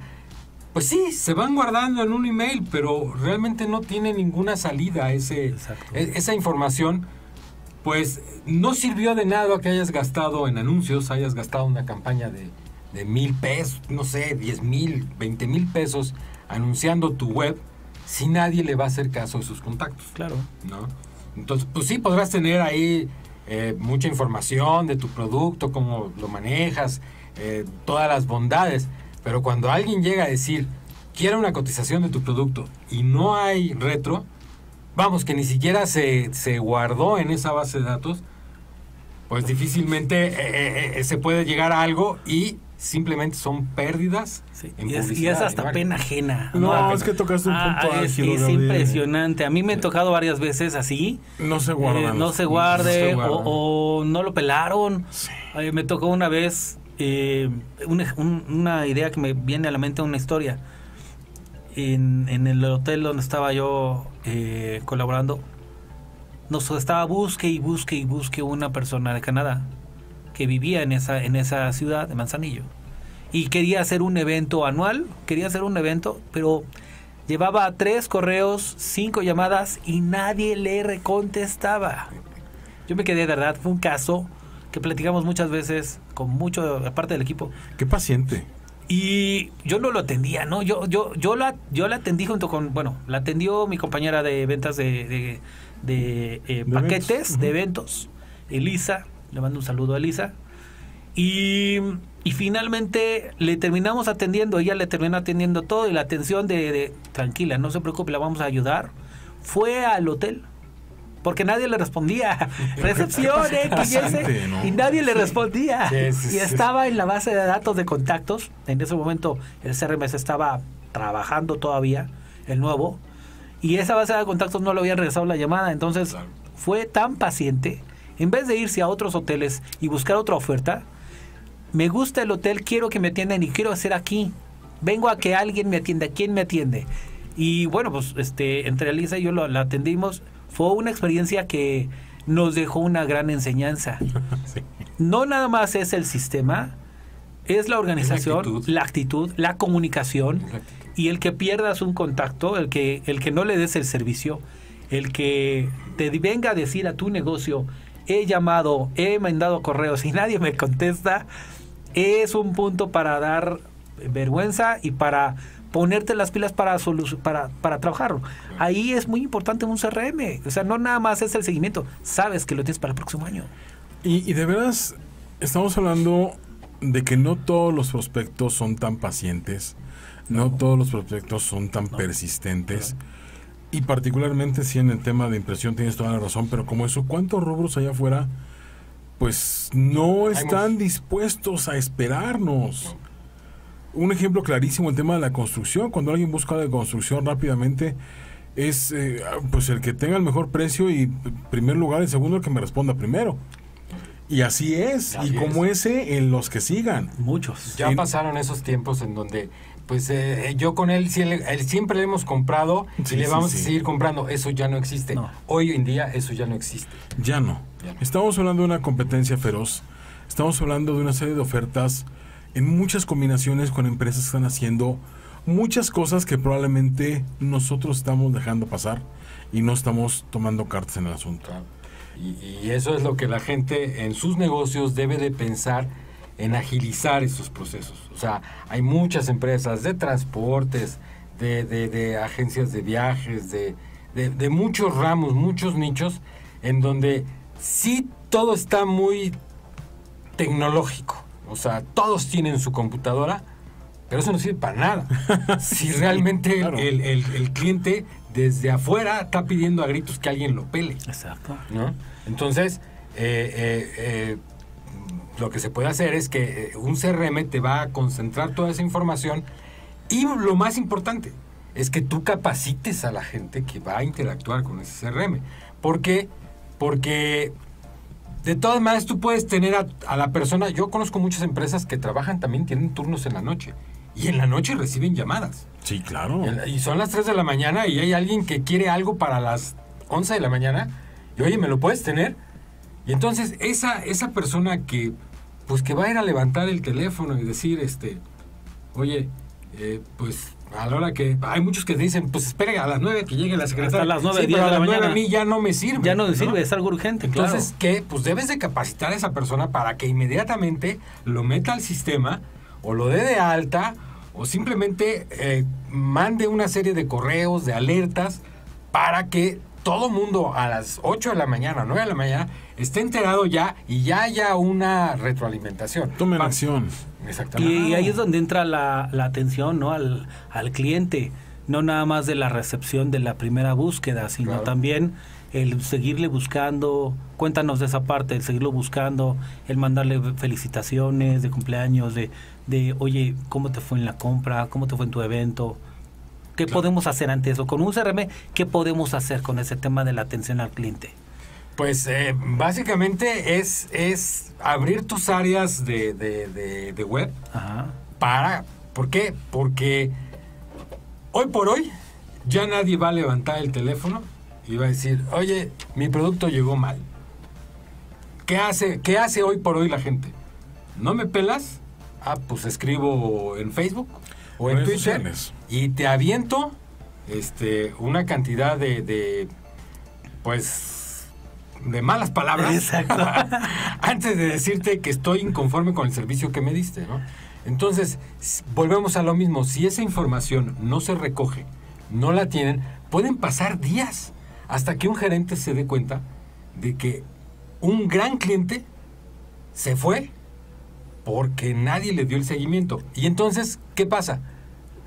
pues sí, se van guardando en un email, pero realmente no tiene ninguna salida ese, e- esa información, pues no sirvió de nada que hayas gastado en anuncios, hayas gastado una campaña de, de mil pesos, no sé, diez mil, veinte mil pesos anunciando tu web, si nadie le va a hacer caso a esos contactos. Claro. ¿no? Entonces, pues sí, podrás tener ahí eh, mucha información de tu producto, cómo lo manejas, eh, todas las bondades, pero cuando alguien llega a decir, quiero una cotización de tu producto y no hay retro, vamos, que ni siquiera se, se guardó en esa base de datos, pues difícilmente eh, eh, eh, se puede llegar a algo y simplemente son pérdidas. Sí, en y, es, y es hasta pena ajena. No, Ah, es que tocaste un ah, punto es, álgido, es impresionante. A mí me ha tocado varias veces así. No se eh, guardan. no se guarde no se o, o no lo pelaron. Sí. Eh, me tocó una vez eh, una, un- una idea que me viene a la mente, una historia. En, el hotel donde estaba yo eh, colaborando, nos estaba busque y busque y busque una persona de Canadá que vivía en esa, en esa ciudad de Manzanillo. Y quería hacer un evento anual, quería hacer un evento, pero llevaba tres correos, cinco llamadas y nadie le recontestaba. Yo me quedé de verdad, fue un caso que platicamos muchas veces con mucho, aparte del equipo, Qué paciente. y yo no lo atendía, ¿no? Yo, yo, yo la, yo la atendí junto con, bueno, la atendió mi compañera de ventas de, de, de, eh, De paquetes, eventos, de eventos, Elisa, le mando un saludo a Elisa. Y, y finalmente le terminamos atendiendo, ella le terminó atendiendo todo y la atención de, de, tranquila, no se preocupe, la vamos a ayudar. Fue al hotel. Porque nadie le respondía. Recepción, X, Y, nadie le respondía. Sí, sí, y estaba en la base de datos de contactos. En ese momento el CRMS estaba trabajando todavía, el nuevo. Y esa base de contactos no le habían regresado la llamada. Entonces Claro. fue tan paciente. En vez de irse a otros hoteles y buscar otra oferta, me gusta el hotel, quiero que me atiendan y quiero hacer aquí. Vengo a que alguien me atienda. ¿Quién me atiende? Y bueno, pues este, entre Elisa y yo lo, la atendimos. Fue una experiencia que nos dejó una gran enseñanza. Sí. No nada más es el sistema, es la organización, actitud. la actitud, la comunicación La actitud. y el que pierdas un contacto, el que, el que no le des el servicio, el que te venga a decir a tu negocio, he llamado, he mandado correos y nadie me contesta, es un punto para dar vergüenza y para ponerte las pilas para, solu- para, para trabajarlo. Ahí es muy importante un CRM. O sea, no nada más es el seguimiento, sabes que lo tienes para el próximo año. Y, y de veras, estamos hablando de que no todos los prospectos son tan pacientes, no todos los prospectos son tan persistentes. Y particularmente si en el tema de impresión tienes toda la razón, pero como eso, ¿cuántos rubros allá afuera pues no están dispuestos a esperarnos? Un ejemplo clarísimo, el tema de la construcción. Cuando alguien busca de construcción rápidamente, es eh, pues el que tenga el mejor precio y primer lugar, el segundo el que me responda primero. Y así es, Así y como es. ese en los que sigan. Muchos. Ya En- pasaron esos tiempos en donde, pues eh, yo con él, siempre le hemos comprado Sí, y le sí, vamos sí. a seguir comprando. Eso ya no existe. No. Hoy en día eso ya no existe. Ya no. Ya no. Estamos hablando de una competencia feroz. Estamos hablando de una serie de ofertas en muchas combinaciones con empresas que están haciendo muchas cosas que probablemente nosotros estamos dejando pasar y no estamos tomando cartas en el asunto. Y, eso es lo que la gente en sus negocios debe de pensar en agilizar estos procesos. O sea, hay muchas empresas de transportes, de, agencias de viajes, de- de muchos ramos, muchos nichos, en donde sí todo está muy tecnológico. O sea, todos tienen su computadora, pero eso no sirve para nada. Si realmente claro. el, el- el cliente desde afuera está pidiendo a gritos que alguien lo pele. Exacto. ¿no? Entonces, eh, eh, eh, lo que se puede hacer es que un CRM te va a concentrar toda esa información y lo más importante es que tú capacites a la gente que va a interactuar con ese CRM. ¿Por qué? Porque de todas maneras tú puedes tener a, a la persona, yo conozco muchas empresas que trabajan también, tienen turnos en la noche y en la noche reciben llamadas. Sí, claro. Y son las 3 de la mañana y hay alguien que quiere algo para las 11 de la mañana. Y oye, ¿me lo puedes tener? Y entonces esa, esa persona que pues que va a ir a levantar el teléfono y decir, este, oye, eh, pues a la hora que... Hay muchos que dicen, pues espere a las 9 que llegue la secretaria. Hasta las 9, Sí, 10 pero de a la las 9 mañana. a mí ya no me sirve. Ya no te sirve, es algo urgente, Entonces, claro. ¿qué? Pues debes de capacitar a esa persona para que inmediatamente lo meta al sistema o lo dé de alta o simplemente eh, mande una serie de correos, de alertas para que todo mundo a las 8 de la mañana, 9 de la mañana, esté enterado ya y ya haya una retroalimentación. Tomen acción. Exactamente. Y, ahí es donde entra la, la atención ¿no? al, al cliente. no nada más de la recepción de la primera búsqueda, sino Claro. también el seguirle buscando, cuéntanos de esa parte, el seguirlo buscando, el mandarle felicitaciones de cumpleaños, de, de oye, ¿cómo te fue en la compra? ¿Cómo te fue en tu evento? ¿Qué Claro. podemos hacer ante eso? Con un CRM, ¿qué podemos hacer con ese tema de la atención al cliente? Pues eh, básicamente es, es abrir tus áreas de, de- de- de web Ajá. para... ¿Por qué? Porque hoy por hoy ya nadie va a levantar el teléfono y va a decir, oye, mi producto llegó mal. ¿Qué hace, qué hace hoy por hoy la gente? ¿No me pelas? Ah, pues escribo en Facebook o en Twitter sociales. y te aviento este, una cantidad de, de, pues, de malas palabras. Exacto. Antes de decirte que estoy inconforme con el servicio que me diste, ¿no? Entonces, volvemos a lo mismo. Si esa información no se recoge, no la tienen, pueden pasar días hasta que un gerente se dé cuenta de que un gran cliente se fue porque nadie le dio el seguimiento. Y entonces, ¿qué pasa?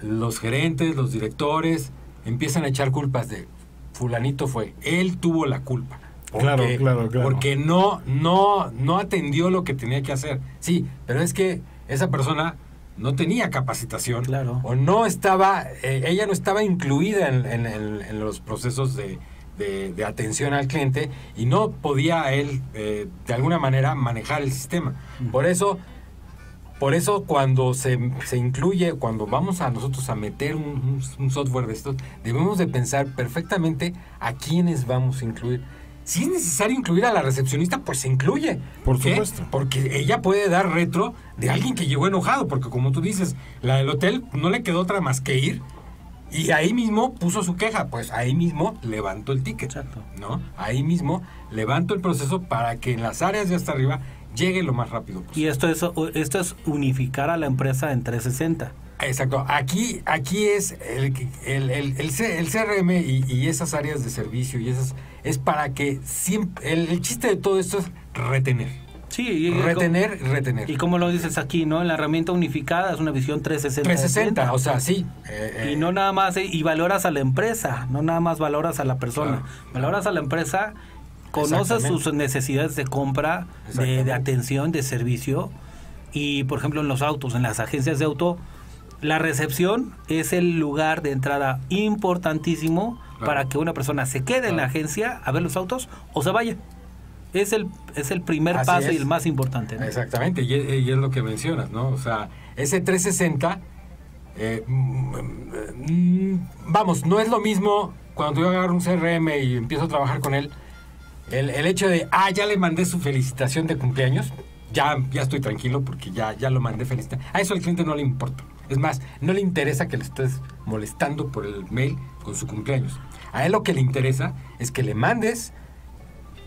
Los gerentes, los directores empiezan a echar culpas de fulanito fue, él tuvo la culpa. Claro, claro, claro. Porque no, no, no atendió lo que tenía que hacer. Sí, pero es que esa persona no tenía capacitación Claro. o no estaba, eh, ella no estaba incluida en, en- en- en los procesos de, de- de atención al cliente y no podía él eh, de alguna manera manejar el sistema. Por eso, por eso cuando se, se incluye, cuando vamos a nosotros a meter un, un- un software de estos, debemos de pensar perfectamente a quiénes vamos a incluir. Si es necesario incluir a la recepcionista, pues se incluye. Por qué? supuesto. Porque ella puede dar retro de alguien que llegó enojado, porque como tú dices, la del hotel no le quedó otra más que ir y ahí mismo puso su queja, pues ahí mismo levantó el ticket. Exacto. ¿no? Ahí mismo levanto el proceso para que en las áreas de hasta arriba llegue lo más rápido Y posible. esto es, esto es unificar a la empresa en 360. Exacto. Aquí, aquí es el, el, el, el CRM y, y esas áreas de servicio y esas es para que siempre el, el chiste de todo esto es retener. Sí, y, Retener, retener. Y como lo dices aquí, ¿no? En la herramienta unificada es una visión 360. de 360, cliente. o sea, sí. eh, Y eh, no nada más, eh, y valoras a la empresa, no nada más valoras a la persona. Claro. Valoras a la empresa, conoces sus necesidades de compra, de atención, de servicio. Y por ejemplo, en los autos, en las agencias de auto, la recepción es el lugar de entrada importantísimo Claro. para que una persona se quede en la agencia a ver los autos o se vaya. Es el, es el primer Así paso y el más importante. ¿no? Exactamente, y, es- y es lo que mencionas, ¿no? O sea, ese 360, eh, mm, mm, vamos, no es lo mismo cuando yo agarro un CRM y empiezo a trabajar con él, el, el hecho de, ah, ya le mandé su felicitación de cumpleaños, ya, ya estoy tranquilo porque ya, ya lo mandé felicitar. A eso al cliente no le importa. Es más, no le interesa que le estés molestando por el mail con su cumpleaños. A él lo que le interesa es que le mandes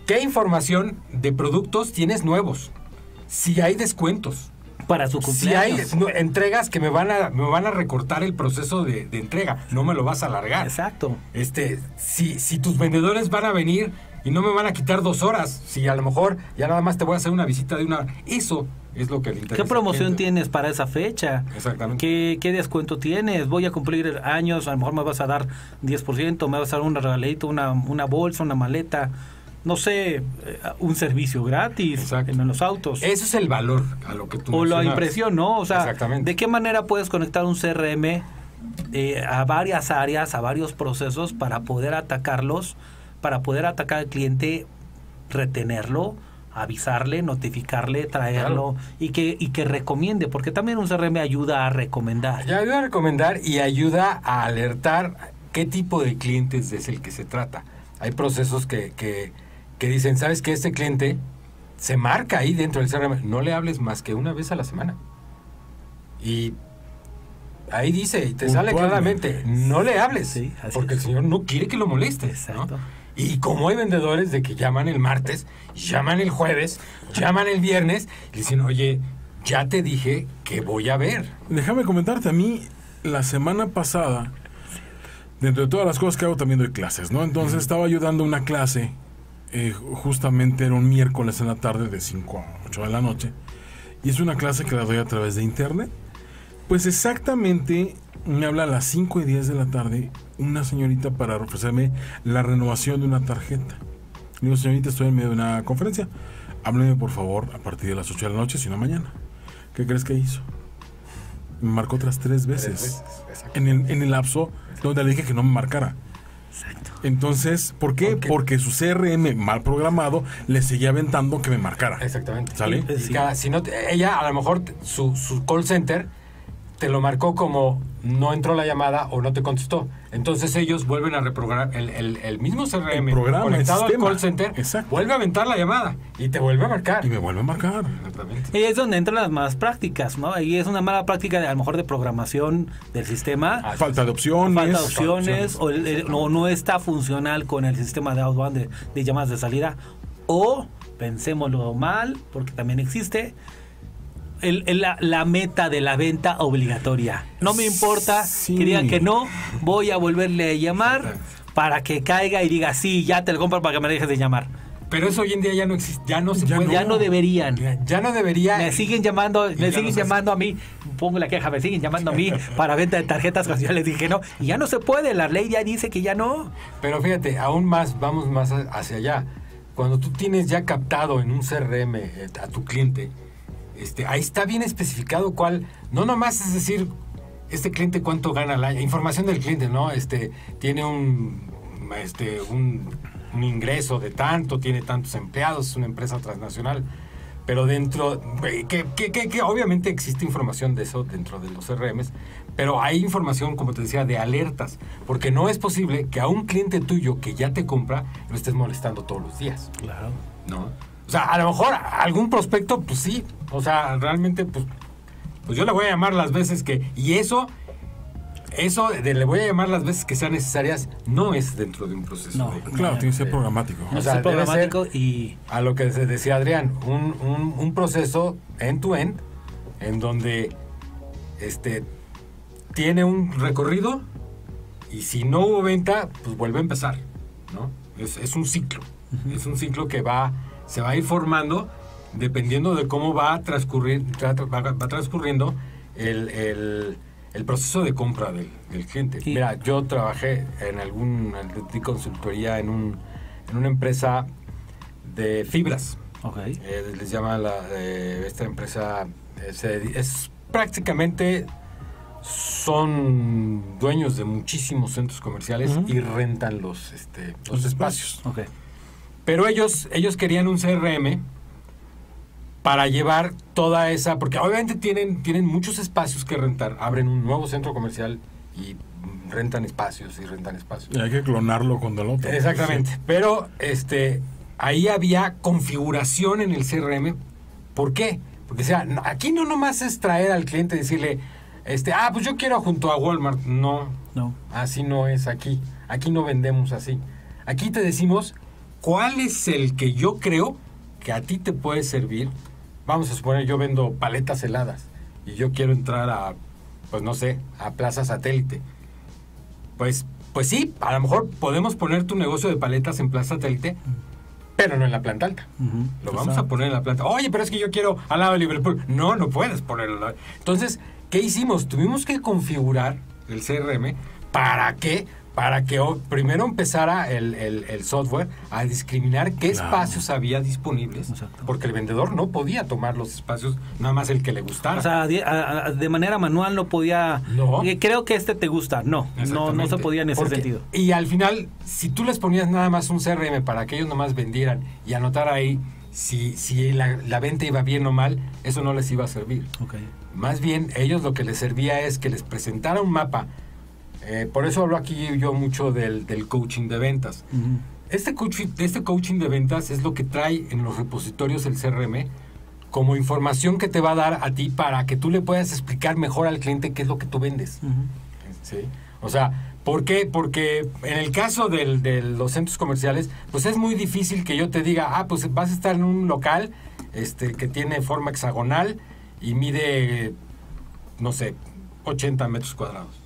qué información de productos tienes nuevos. Si hay descuentos. Para su Si hay cumpleaños. no, entregas que me van a, me van a recortar el proceso de, de entrega, no me lo vas a alargar. Exacto. Este, si, si tus vendedores van a venir y no me van a quitar dos horas, si a lo mejor ya nada más te voy a hacer una visita de una hora, eso es lo que le interesa. ¿Qué promoción tienes para esa fecha? Exactamente. ¿Qué, ¿Qué descuento tienes? Voy a cumplir años, a lo mejor me vas a dar 10%, me vas a dar un regalito, una, una bolsa, una maleta, no sé, eh, un servicio gratis Exacto. en los autos. Eso es el valor a lo que tú o la impresión, ¿no? O sea, Exactamente. ¿de qué manera puedes conectar un CRM eh, a varias áreas, a varios procesos para poder atacarlos, para poder atacar al cliente, retenerlo, avisarle, notificarle, traerlo Claro. y que y que recomiende, porque también un CRM ayuda a recomendar. Ya ayuda a recomendar y ayuda a alertar qué tipo de clientes es el que se trata. Hay procesos que, que, que dicen, ¿sabes que Este cliente se marca ahí dentro del CRM. No le hables más que una vez a la semana. Y ahí dice, y te sale claramente, no le hables. Sí, porque es. el señor no quiere que lo molestes. ¿no? Y como hay vendedores de que llaman el martes, llaman el jueves, llaman el viernes, y dicen, oye, ya te dije que voy a ver. Déjame comentarte, a mí la semana pasada, dentro de todas las cosas que hago, también doy clases, ¿no? Entonces estaba yo dando una clase, eh, justamente era un miércoles en la tarde, de 5 a 8 de la noche, y es una clase que la doy a través de internet. Pues exactamente me habla a las 5 y 10 de la tarde una señorita para ofrecerme la renovación de una tarjeta. Le digo, señorita, estoy en medio de una conferencia. Hábleme, por favor, a partir de las 8 de la noche, si no mañana. ¿Qué crees que hizo? Me marcó otras tres veces. veces, exacto. en, el, en el lapso donde le dije que no me marcara. Entonces, ¿por qué? ¿Por qué? Porque su CRM mal programado le seguía aventando que me marcara. Exactamente. ¿Sale? Sí. cada- si no ella, a lo mejor, su, su call center te lo marcó como no entró la llamada o no te contestó. Entonces ellos vuelven a reprogramar el, el- el mismo CRM El programa, el conectado al call center, Exacto. vuelve a aventar la llamada y te vuelve a marcar. Y me vuelve a marcar. Y es donde entran las malas prácticas, ¿no? Y es una mala práctica de, a lo mejor de programación del sistema. Ah, Falta de opciones. falta de opciones o el- el- no, no está funcional con el sistema de outbound de, de llamadas de salida o pensémoslo mal porque también existe el- el- la, la meta de la venta obligatoria no me importa Sí. que digan que no voy a volverle a llamar para que caiga y diga sí ya te lo compro para que me dejes de llamar Pero eso hoy en día ya no existe, ya no se Ya puede. ya no deberían Ya, ya no debería. me siguen llamando, me ya siguen no se llamando a mí, pongo la queja, me siguen llamando a mí para venta de tarjetas cuando yo les dije no, y ya no se puede, la ley ya dice que ya no. Pero fíjate, aún más, vamos más hacia allá. Cuando tú tienes ya captado en un CRM eh, a tu cliente, este, ahí está bien especificado cuál, no nomás es decir, este cliente cuánto gana al año, información del cliente, ¿no? Este, tiene un, este, un, un ingreso de tanto, tiene tantos empleados, es una empresa transnacional. Pero dentro, que, que, que- que obviamente existe información de eso dentro de los CRMs, pero hay información, como te decía, de alertas, porque no es posible que a un cliente tuyo que ya te compra lo estés molestando todos los días, Claro. ¿no? O sea, a lo mejor algún prospecto, pues sí, o sea, realmente, pues, pues yo le voy a llamar las veces que, y eso, eso de le voy a llamar las veces que sean necesarias, no es dentro de un proceso. No, de- Claro, tiene que ser programático. O sea, debe programático y a lo que se decía Adrián, un, un- un proceso end-to-end en donde este, tiene un recorrido y si no hubo venta, pues vuelve a empezar, ¿no? Es, es un ciclo, es un ciclo que va, se va a ir formando dependiendo de cómo va a transcurrir, va, va transcurriendo el, el- el proceso de compra del, del cliente. Mira, yo trabajé en algún, di consultoría en, un, en una empresa de fibras. ok. Eh, les llama la, eh, esta empresa, eh, es prácticamente son dueños de muchísimos centros comerciales y rentan los, este, los Los espacios. Ok. Pero ellos, ellos querían un CRM para llevar toda esa, porque obviamente tienen, tienen muchos espacios que rentar, abren un nuevo centro comercial y rentan espacios y rentan espacios. Y hay que clonarlo con el otro. Exactamente. Pero este ahí había configuración en el CRM. ¿Por qué? Porque o sea, aquí no nomás es traer al cliente y decirle, este, ah, pues yo quiero junto a Walmart. No, No. así no es aquí. Aquí no vendemos así. Aquí te decimos cuál es el que yo creo que a ti te puede servir. Vamos a suponer, yo vendo paletas heladas y yo quiero entrar a, pues no sé, a Plaza Satélite. Pues, pues sí, a lo mejor podemos poner tu negocio de paletas en Plaza Satélite, pero no en la planta alta. Lo vamos a poner en la planta. Oye, pero es que yo quiero al lado de Liverpool. No, no puedes ponerlo. Entonces, ¿qué hicimos? Tuvimos que configurar el CRM para que, para que primero empezara el, el- el software a discriminar qué Claro. espacios había disponibles, Exacto. porque el vendedor no podía tomar los espacios, nada más el que le gustara. O sea, de, manera manual no podía. No. eh, Creo que este te gusta. No, no, no se podía en ese Porque- sentido. Y al final, si tú les ponías nada más un CRM para que ellos nomás vendieran y anotar ahí si, si la, la venta iba bien o mal, eso no les iba a servir. Más bien, ellos lo que les servía es que les presentara un mapa. Eh, por eso hablo aquí yo mucho del, del coaching de ventas. Este coaching, este coaching de ventas es lo que trae en los repositorios el CRM como información que te va a dar a ti para que tú le puedas explicar mejor al cliente qué es lo que tú vendes. ¿sí? O sea, ¿por qué? Porque en el caso del- de los centros comerciales, pues es muy difícil que yo te diga, ah, pues vas a estar en un local este, que tiene forma hexagonal y mide, no sé, 80 metros cuadrados.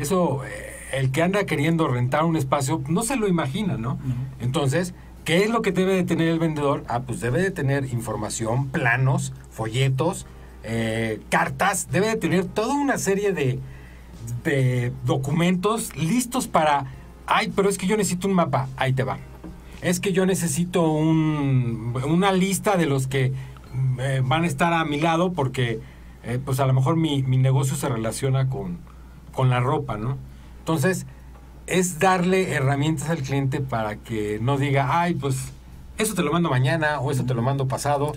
Eso, eh, el que anda queriendo rentar un espacio, no se lo imagina, ¿no? Entonces, ¿qué es lo que debe de tener el vendedor? Ah, pues debe de tener información, planos, folletos, eh, cartas, debe de tener toda una serie de, de documentos listos para, ay, pero es que yo necesito un mapa, ahí te va. Es que yo necesito un- una lista de los que eh, van a estar a mi lado porque eh, pues a lo mejor mi, mi negocio se relaciona con, con la ropa, ¿no? Entonces, es darle herramientas al cliente para que no diga, ay, pues eso te lo mando mañana o eso te lo mando pasado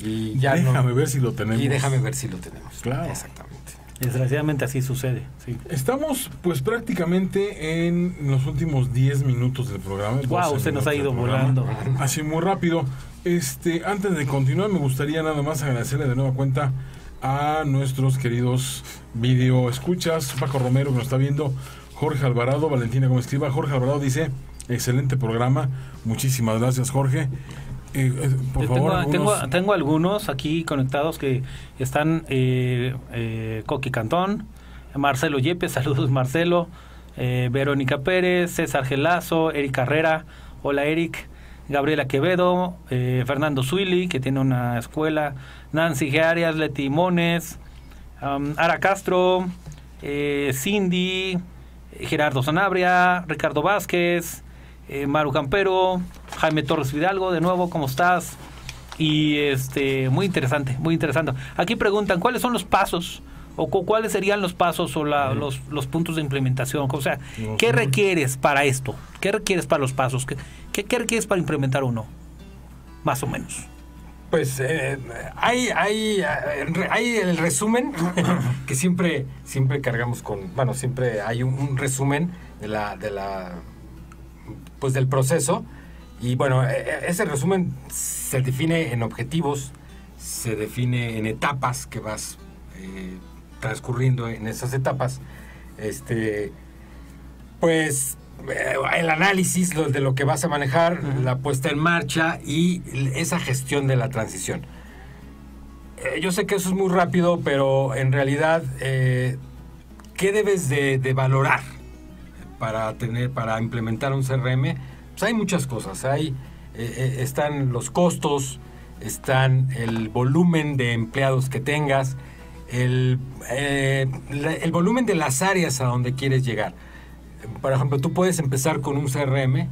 y ya no- Déjame ver si lo tenemos. y déjame ver si lo tenemos. Claro. Exactamente. Desgraciadamente así sucede. Sí. Estamos pues prácticamente en los últimos 10 minutos del programa. Wow, 12 usted nos ha ido volando. Así muy rápido. Este, antes de continuar, me gustaría nada más agradecerle de nueva cuenta a nuestros queridos video escuchas, Paco Romero que nos está viendo, Jorge Alvarado, Valentina Gómez Escriba. Jorge Alvarado dice, excelente programa. Muchísimas gracias, Jorge. Eh, eh, por favor, tengo, algunos- tengo, tengo algunos aquí conectados que están eh, eh, Coqui Cantón, Marcelo Yepes, saludos Marcelo, eh, Verónica Pérez, César Gelazo, Eric Carrera, hola Eric, Gabriela Quevedo, eh, Fernando Zuili, que tiene una escuela, Nancy G. Arias, Leti Mones, um, Ara Castro, eh, Cindy, Gerardo Sanabria, Ricardo Vázquez, eh, Maru Campero, Jaime Torres Fidalgo, de nuevo, ¿cómo estás? Y este, muy interesante, muy interesante. Aquí preguntan, ¿cuáles son los pasos? ¿O cu- cuáles serían los pasos o la- los, los puntos de implementación? O sea, ¿qué requieres para esto? ¿Qué requieres para los pasos? ¿Qué, qué, qué requieres para implementar uno? Más o menos. Pues eh, hay, hay, hay el resumen que siempre, siempre cargamos con, bueno, siempre hay un, un resumen de la, de la, pues del proceso y bueno, eh, eh, ese resumen se define en objetivos, se define en etapas que vas eh, transcurriendo en esas etapas, este, pues el análisis de lo que vas a manejar, la puesta en marcha y esa gestión de la transición. Eh, yo sé que eso es muy rápido, pero en realidad, eh, ¿qué debes de, de valorar para tener, para implementar un CRM? Pues hay muchas cosas. Hay, eh, eh, están los costos, están el volumen de empleados que tengas, eh, el volumen de las áreas a donde quieres llegar. Por ejemplo, tú puedes empezar con un CRM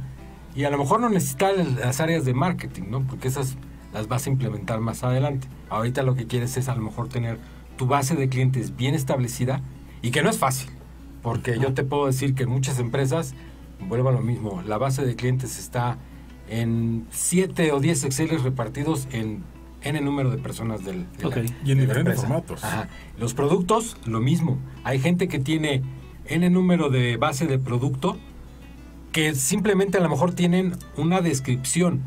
y a lo mejor no necesitas las áreas de marketing, ¿no? Porque esas las vas a implementar más adelante. Ahorita lo que quieres es a lo mejor tener tu base de clientes bien establecida y que no es fácil, porque yo te puedo decir que en muchas empresas, vuelvo a lo mismo, la base de clientes está en 7 o 10 Exceles repartidos en N número de personas del, de la- Ok. Y en de la diferentes formatos. Ajá. Los productos, lo mismo. Hay gente que tiene N número de base de producto que simplemente a lo mejor tienen una descripción,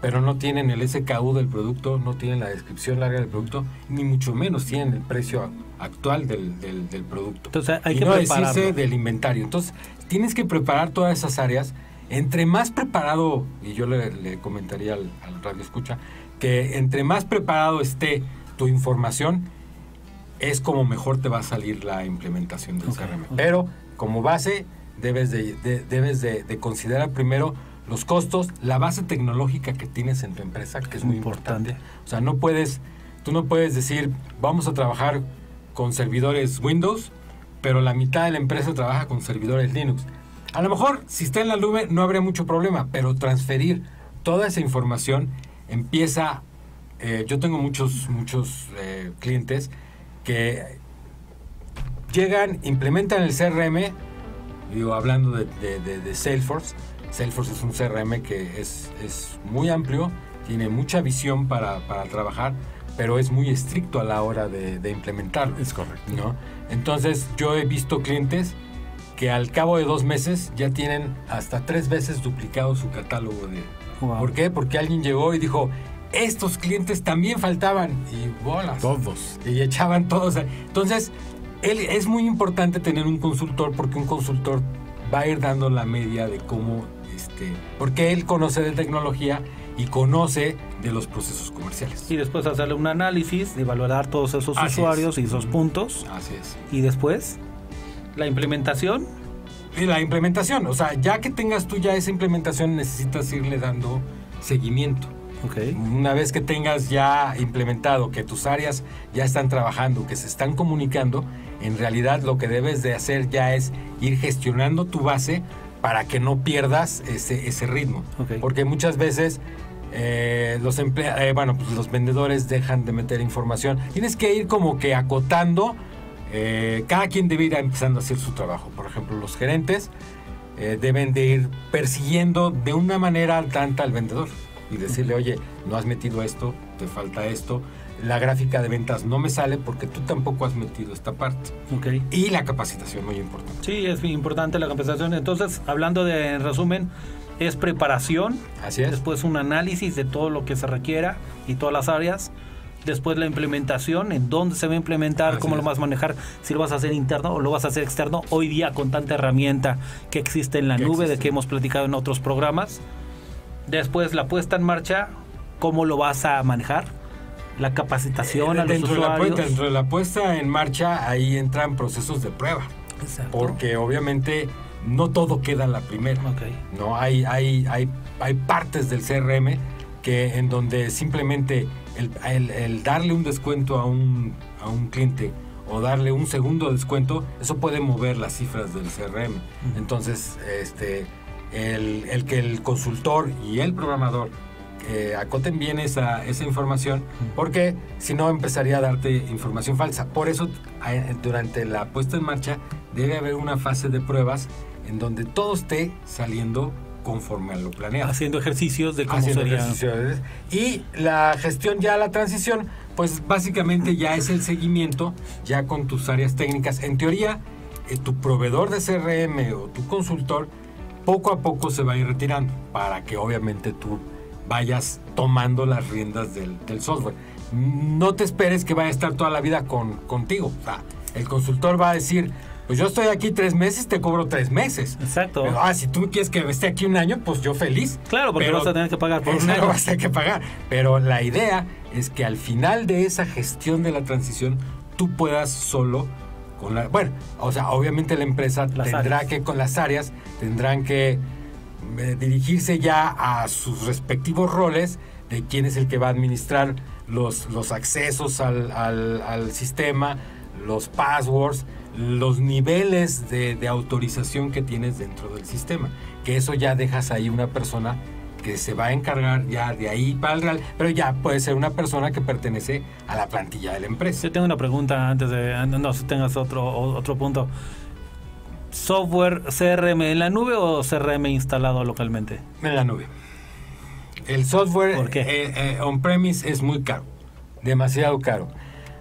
pero no tienen el SKU del producto, no tienen la descripción larga del producto, ni mucho menos tienen el precio actual del, del- del producto. Entonces hay y que no prepararlo. decirse del inventario. Entonces, tienes que preparar todas esas áreas. Entre más preparado, y yo le, le comentaría al, al radio escucha, que entre más preparado esté tu información, es como mejor te va a salir la implementación del Ok, CRM. Pero como base, debes, de, de- debes de, de considerar primero los costos, la base tecnológica que tienes en tu empresa, que es muy importante. Importante. O sea, no puedes, tú no puedes decir, vamos a trabajar con servidores Windows, pero la mitad de la empresa trabaja con servidores Linux. A lo mejor, si está en la nube, no habría mucho problema, pero transferir toda esa información empieza... eh, yo tengo muchos, muchos eh, clientes que llegan, implementan el CRM, digo, hablando de, de- de- de Salesforce. Salesforce es un CRM que es, es muy amplio, tiene mucha visión para, para trabajar, pero es muy estricto a la hora de, de implementarlo. Es correcto. ¿no? Entonces yo he visto clientes que al cabo de dos meses ya tienen hasta tres veces duplicado su catálogo de... Wow. ¿Por qué? Porque alguien llegó y dijo, estos clientes también faltaban y bolas. Todos. Y echaban todos. Entonces, él, es muy importante tener un consultor porque un consultor va a ir dando la media de cómo, este, porque él conoce de tecnología y conoce de los procesos comerciales. Y después hacerle un análisis de valorar todos esos Así usuarios es. y esos puntos. Así es. Y después la implementación. Y la implementación, o sea, ya que tengas tú ya esa implementación, necesitas irle dando seguimiento. Ok. Una vez que tengas ya implementado, que tus áreas ya están trabajando, que se están comunicando, en realidad lo que debes de hacer ya es ir gestionando tu base para que no pierdas ese, ese ritmo. Porque muchas veces eh, los, eh, bueno, pues los vendedores dejan de meter información. Tienes que ir como que acotando. eh, cada quien debe ir empezando a hacer su trabajo. Por ejemplo, los gerentes deben de ir persiguiendo de una manera tanta al vendedor y decirle, oye, no has metido esto, te falta esto, la gráfica de ventas no me sale porque tú tampoco has metido esta parte. Ok. Y la capacitación, muy importante. Sí, es muy importante la compensación. Entonces, hablando de en resumen, es preparación, Así es. después un análisis de todo lo que se requiera y todas las áreas. Después la implementación, en dónde se va a implementar, Así cómo lo es. vas a manejar, si lo vas a hacer interno o lo vas a hacer externo. Hoy día con tanta herramienta que existe en la nube de que hemos platicado en otros programas. Después la puesta en marcha, cómo lo vas a manejar, la capacitación a los Eh, dentro, de la, dentro de la puesta en marcha, ahí entran procesos de prueba. Exacto. Porque obviamente no todo queda a la primera. Ok. No, hay, hay, hay, hay partes del CRM que en donde simplemente el, el- el darle un descuento a un, a un cliente o darle un segundo descuento, eso puede mover las cifras del CRM. Entonces, este, el, el que el consultor y el programador eh, acoten bien esa, esa información, porque si no empezaría a darte información falsa. Por eso, durante la puesta en marcha, debe haber una fase de pruebas en donde todo esté saliendo conforme a lo planeado. Haciendo ejercicios de cómo Haciendo sería. ejercicios. Y la gestión ya, la transición, pues básicamente ya es el seguimiento, ya con tus áreas técnicas. En teoría, eh, tu proveedor de CRM o tu consultor, poco a poco se va a ir retirando para que obviamente tú vayas tomando las riendas del, del software. No te esperes que vaya a estar toda la vida con, contigo. O sea, el consultor va a decir, pues yo estoy aquí tres meses, te cobro tres meses. Exacto. Pero, ah, si tú quieres que esté aquí un año, pues yo feliz. Claro, porque Pero- vas a tener que pagar por un año. vas a tener que pagar. Pero la idea es que al final de esa gestión de la transición, tú puedas solo con la. Bueno, o sea, obviamente la empresa Las tendrá áreas. que, con las áreas, tendrán que eh, dirigirse ya a sus respectivos roles de quién es el que va a administrar los, los accesos al, al- al sistema, los passwords, los niveles de, de autorización que tienes dentro del sistema. Que eso ya dejas ahí una persona que se va a encargar ya de ahí para el real, pero ya puede ser una persona que pertenece a la plantilla de la empresa. Yo tengo una pregunta antes de. No, si tengas otro, otro punto. ¿Software CRM en la nube o CRM instalado localmente? En la nube. El software eh, eh, on-premise es muy caro, demasiado caro.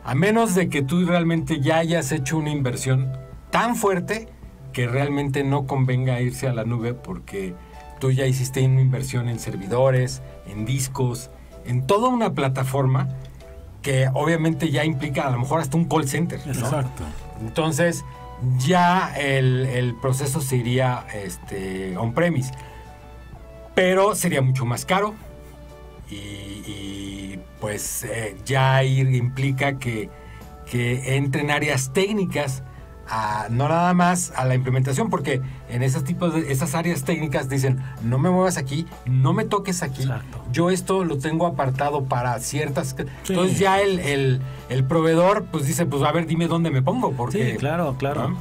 A menos de que tú realmente ya hayas hecho una inversión tan fuerte que realmente no convenga irse a la nube porque tú ya hiciste una inversión en servidores, en discos, en toda una plataforma que obviamente ya implica a lo mejor hasta un call center. ¿no? Exacto. Entonces, ya el, el proceso se iría este, on-premise. Pero sería mucho más caro. Y, y, pues eh, ya ir implica que, que entren áreas técnicas a, no nada más a la implementación, porque en esos tipos de esas áreas técnicas dicen, no me muevas aquí, no me toques aquí, Exacto. yo esto lo tengo apartado para ciertas... Sí. Entonces ya el, el- el proveedor pues dice, pues a ver, dime dónde me pongo, porque... Sí, claro, claro.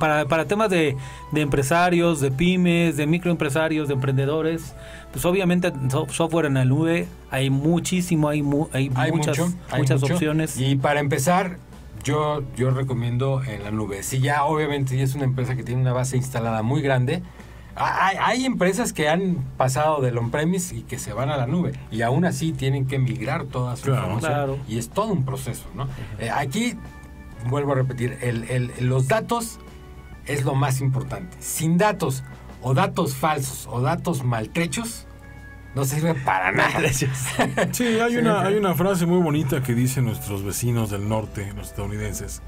Para, para temas de, de empresarios, de pymes, de microempresarios, de emprendedores, pues obviamente so- software en la nube hay muchísimo, hay, mu- hay, Hay muchas, mucho, hay muchas mucho. opciones. Y para empezar, yo, yo recomiendo en la nube. Si ya obviamente si es una empresa que tiene una base instalada muy grande, ha- hay, hay empresas que han pasado del on-premise y que se van a la nube. Y aún así tienen que migrar toda su Claro. información. Claro. Y es todo un proceso, ¿no? Eh, aquí, vuelvo a repetir, el- el- los datos es lo más importante. Sin datos o datos falsos o datos maltrechos, no sirve para nada. Sí, hay una, hay una frase muy bonita que dicen nuestros vecinos del norte, los estadounidenses,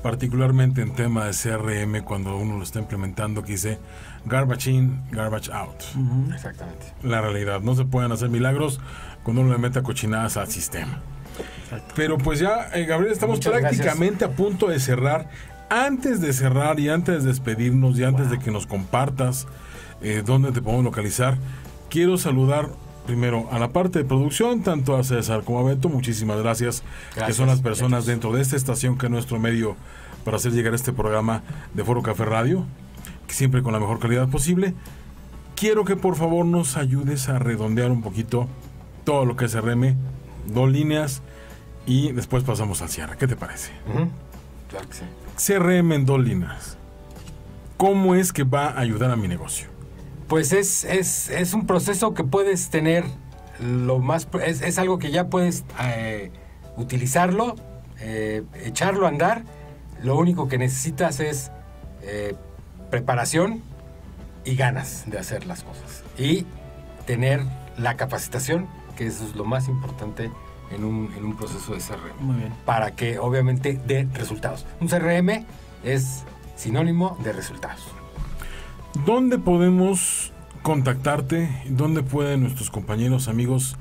particularmente en tema de CRM, cuando uno lo está implementando, que dice garbage in, garbage out. Exactamente. La realidad, no se pueden hacer milagros cuando uno le mete cochinadas al sistema. Exacto. Pero pues ya, eh, Gabriel, estamos Muchas prácticamente a punto de cerrar. Antes de cerrar y antes de despedirnos y antes de que nos compartas eh, dónde te podemos localizar, quiero saludar primero a la parte de producción, tanto a César como a Beto, muchísimas gracias, que son las personas dentro de esta estación que es nuestro medio para hacer llegar este programa de Foro Café Radio, que siempre con la mejor calidad posible. Quiero que por favor nos ayudes a redondear un poquito todo lo que es RM, dos líneas y después pasamos al cierre. ¿Qué te parece? Ujú. Claro que sí. CRM en dos líneas. ¿Cómo es que va a ayudar a mi negocio? Pues es, es, es un proceso que puedes tener lo más... Es, es algo que ya puedes eh, utilizarlo, eh, echarlo a andar. Lo único que necesitas es eh, preparación y ganas de hacer las cosas. Y tener la capacitación, que eso es lo más importante en un, en un proceso de CRM. Muy bien. Para que obviamente dé resultados. Un CRM es sinónimo de resultados. ¿Dónde podemos contactarte? ¿Dónde pueden nuestros compañeros, amigos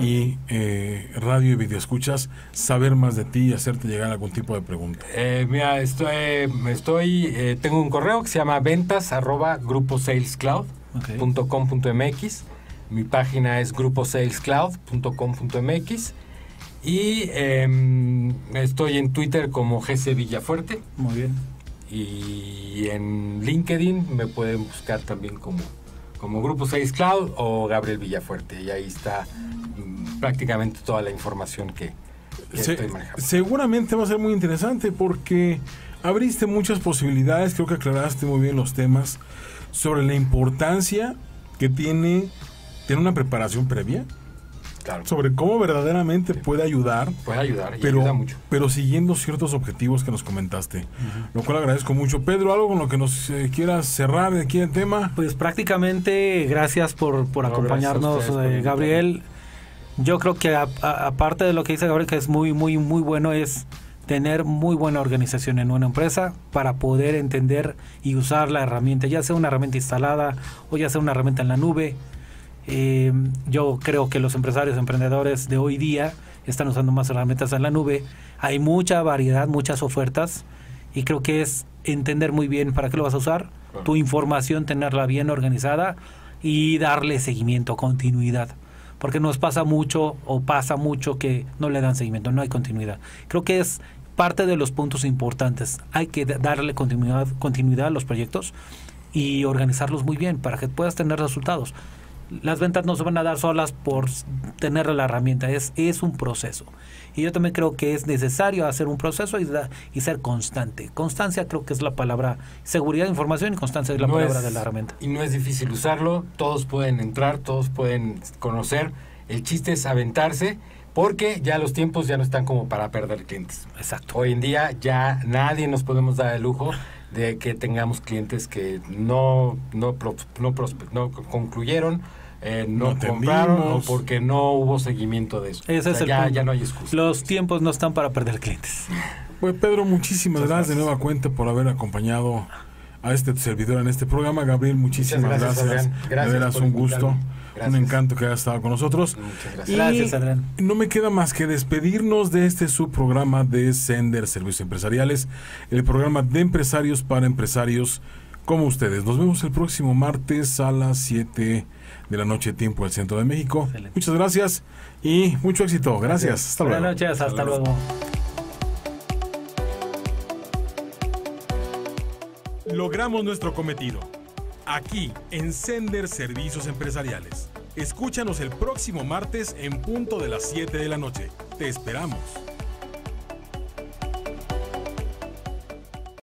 y eh, radio y videoescuchas saber más de ti y hacerte llegar algún tipo de pregunta? Eh, mira, estoy, estoy eh, tengo un correo que se llama ventas arroba gruposalescloud.com.mx. Mi página es gruposalescloud.com.mx. Y em, estoy en Twitter como GC Villafuerte. Muy bien. Y en LinkedIn me pueden buscar también como, como Grupo 6 Cloud o Gabriel Villafuerte. Y ahí está mm, prácticamente toda la información que, que Se- estoy manejando. seguramente va a ser muy interesante porque abriste muchas posibilidades, creo que aclaraste muy bien los temas sobre la importancia que tiene tener una preparación previa, Claro. sobre cómo verdaderamente puede ayudar Puede ayudar y ayuda pero, mucho. pero siguiendo ciertos objetivos que nos comentaste, lo cual agradezco mucho. Pedro, algo con lo que nos eh, quieras cerrar de aquí el tema. Pues prácticamente gracias por, por No, acompañarnos, gracias ustedes eh, Gabriel. Yo creo que aparte de lo que dice Gabriel, que es muy, muy, muy bueno, es tener muy buena organización en una empresa para poder entender y usar la herramienta, ya sea una herramienta instalada o ya sea una herramienta en la nube. Eh, yo creo que los empresarios emprendedores de hoy día están usando más herramientas en la nube. Hay mucha variedad, muchas ofertas y creo que es entender muy bien para qué lo vas a usar, Claro. tu información tenerla bien organizada y darle seguimiento, continuidad. Porque nos pasa mucho o pasa mucho que no le dan seguimiento, no hay continuidad. Creo que es parte de los puntos importantes. Hay que da- darle continuidad, continuidad a los proyectos y organizarlos muy bien para que puedas tener resultados. Las ventas no se van a dar solas por tener la herramienta, es, es un proceso. Y yo también creo que es necesario hacer un proceso y, da- y ser constante. Constancia creo que es la palabra, seguridad de información y constancia es la No palabra es- de la herramienta. Y no es difícil usarlo, todos pueden entrar, todos pueden conocer. El chiste es aventarse porque ya los tiempos ya no están como para perder clientes. Exacto. Hoy en día ya nadie nos podemos dar el lujo de que tengamos clientes que no, no, pro- no, prospe- no concluyeron, eh, no, No compraron o porque no hubo seguimiento de eso. Ese O sea, es el ya, punto. ya no hay excusa. Los tiempos no están para perder clientes. Pues Pedro, muchísimas gracias de nueva cuenta por haber acompañado a este servidor en este programa. Gabriel, muchísimas Muchas gracias. gracias, de veras un gusto, invitarme. Un encanto que hayas estado con nosotros. Muchas Y gracias. Gracias, Adrián. no me queda más que despedirnos de este subprograma de Sender Servicios Empresariales, el programa de empresarios para empresarios como ustedes. Nos vemos el próximo martes a las 7 de la noche, tiempo del centro de México. Excelente. Muchas gracias y mucho éxito. Gracias. Hasta luego. Buenas noches, hasta luego. luego. Logramos nuestro cometido. Aquí en Sender Servicios Empresariales. Escúchanos el próximo martes en punto de las 7 de la noche. Te esperamos.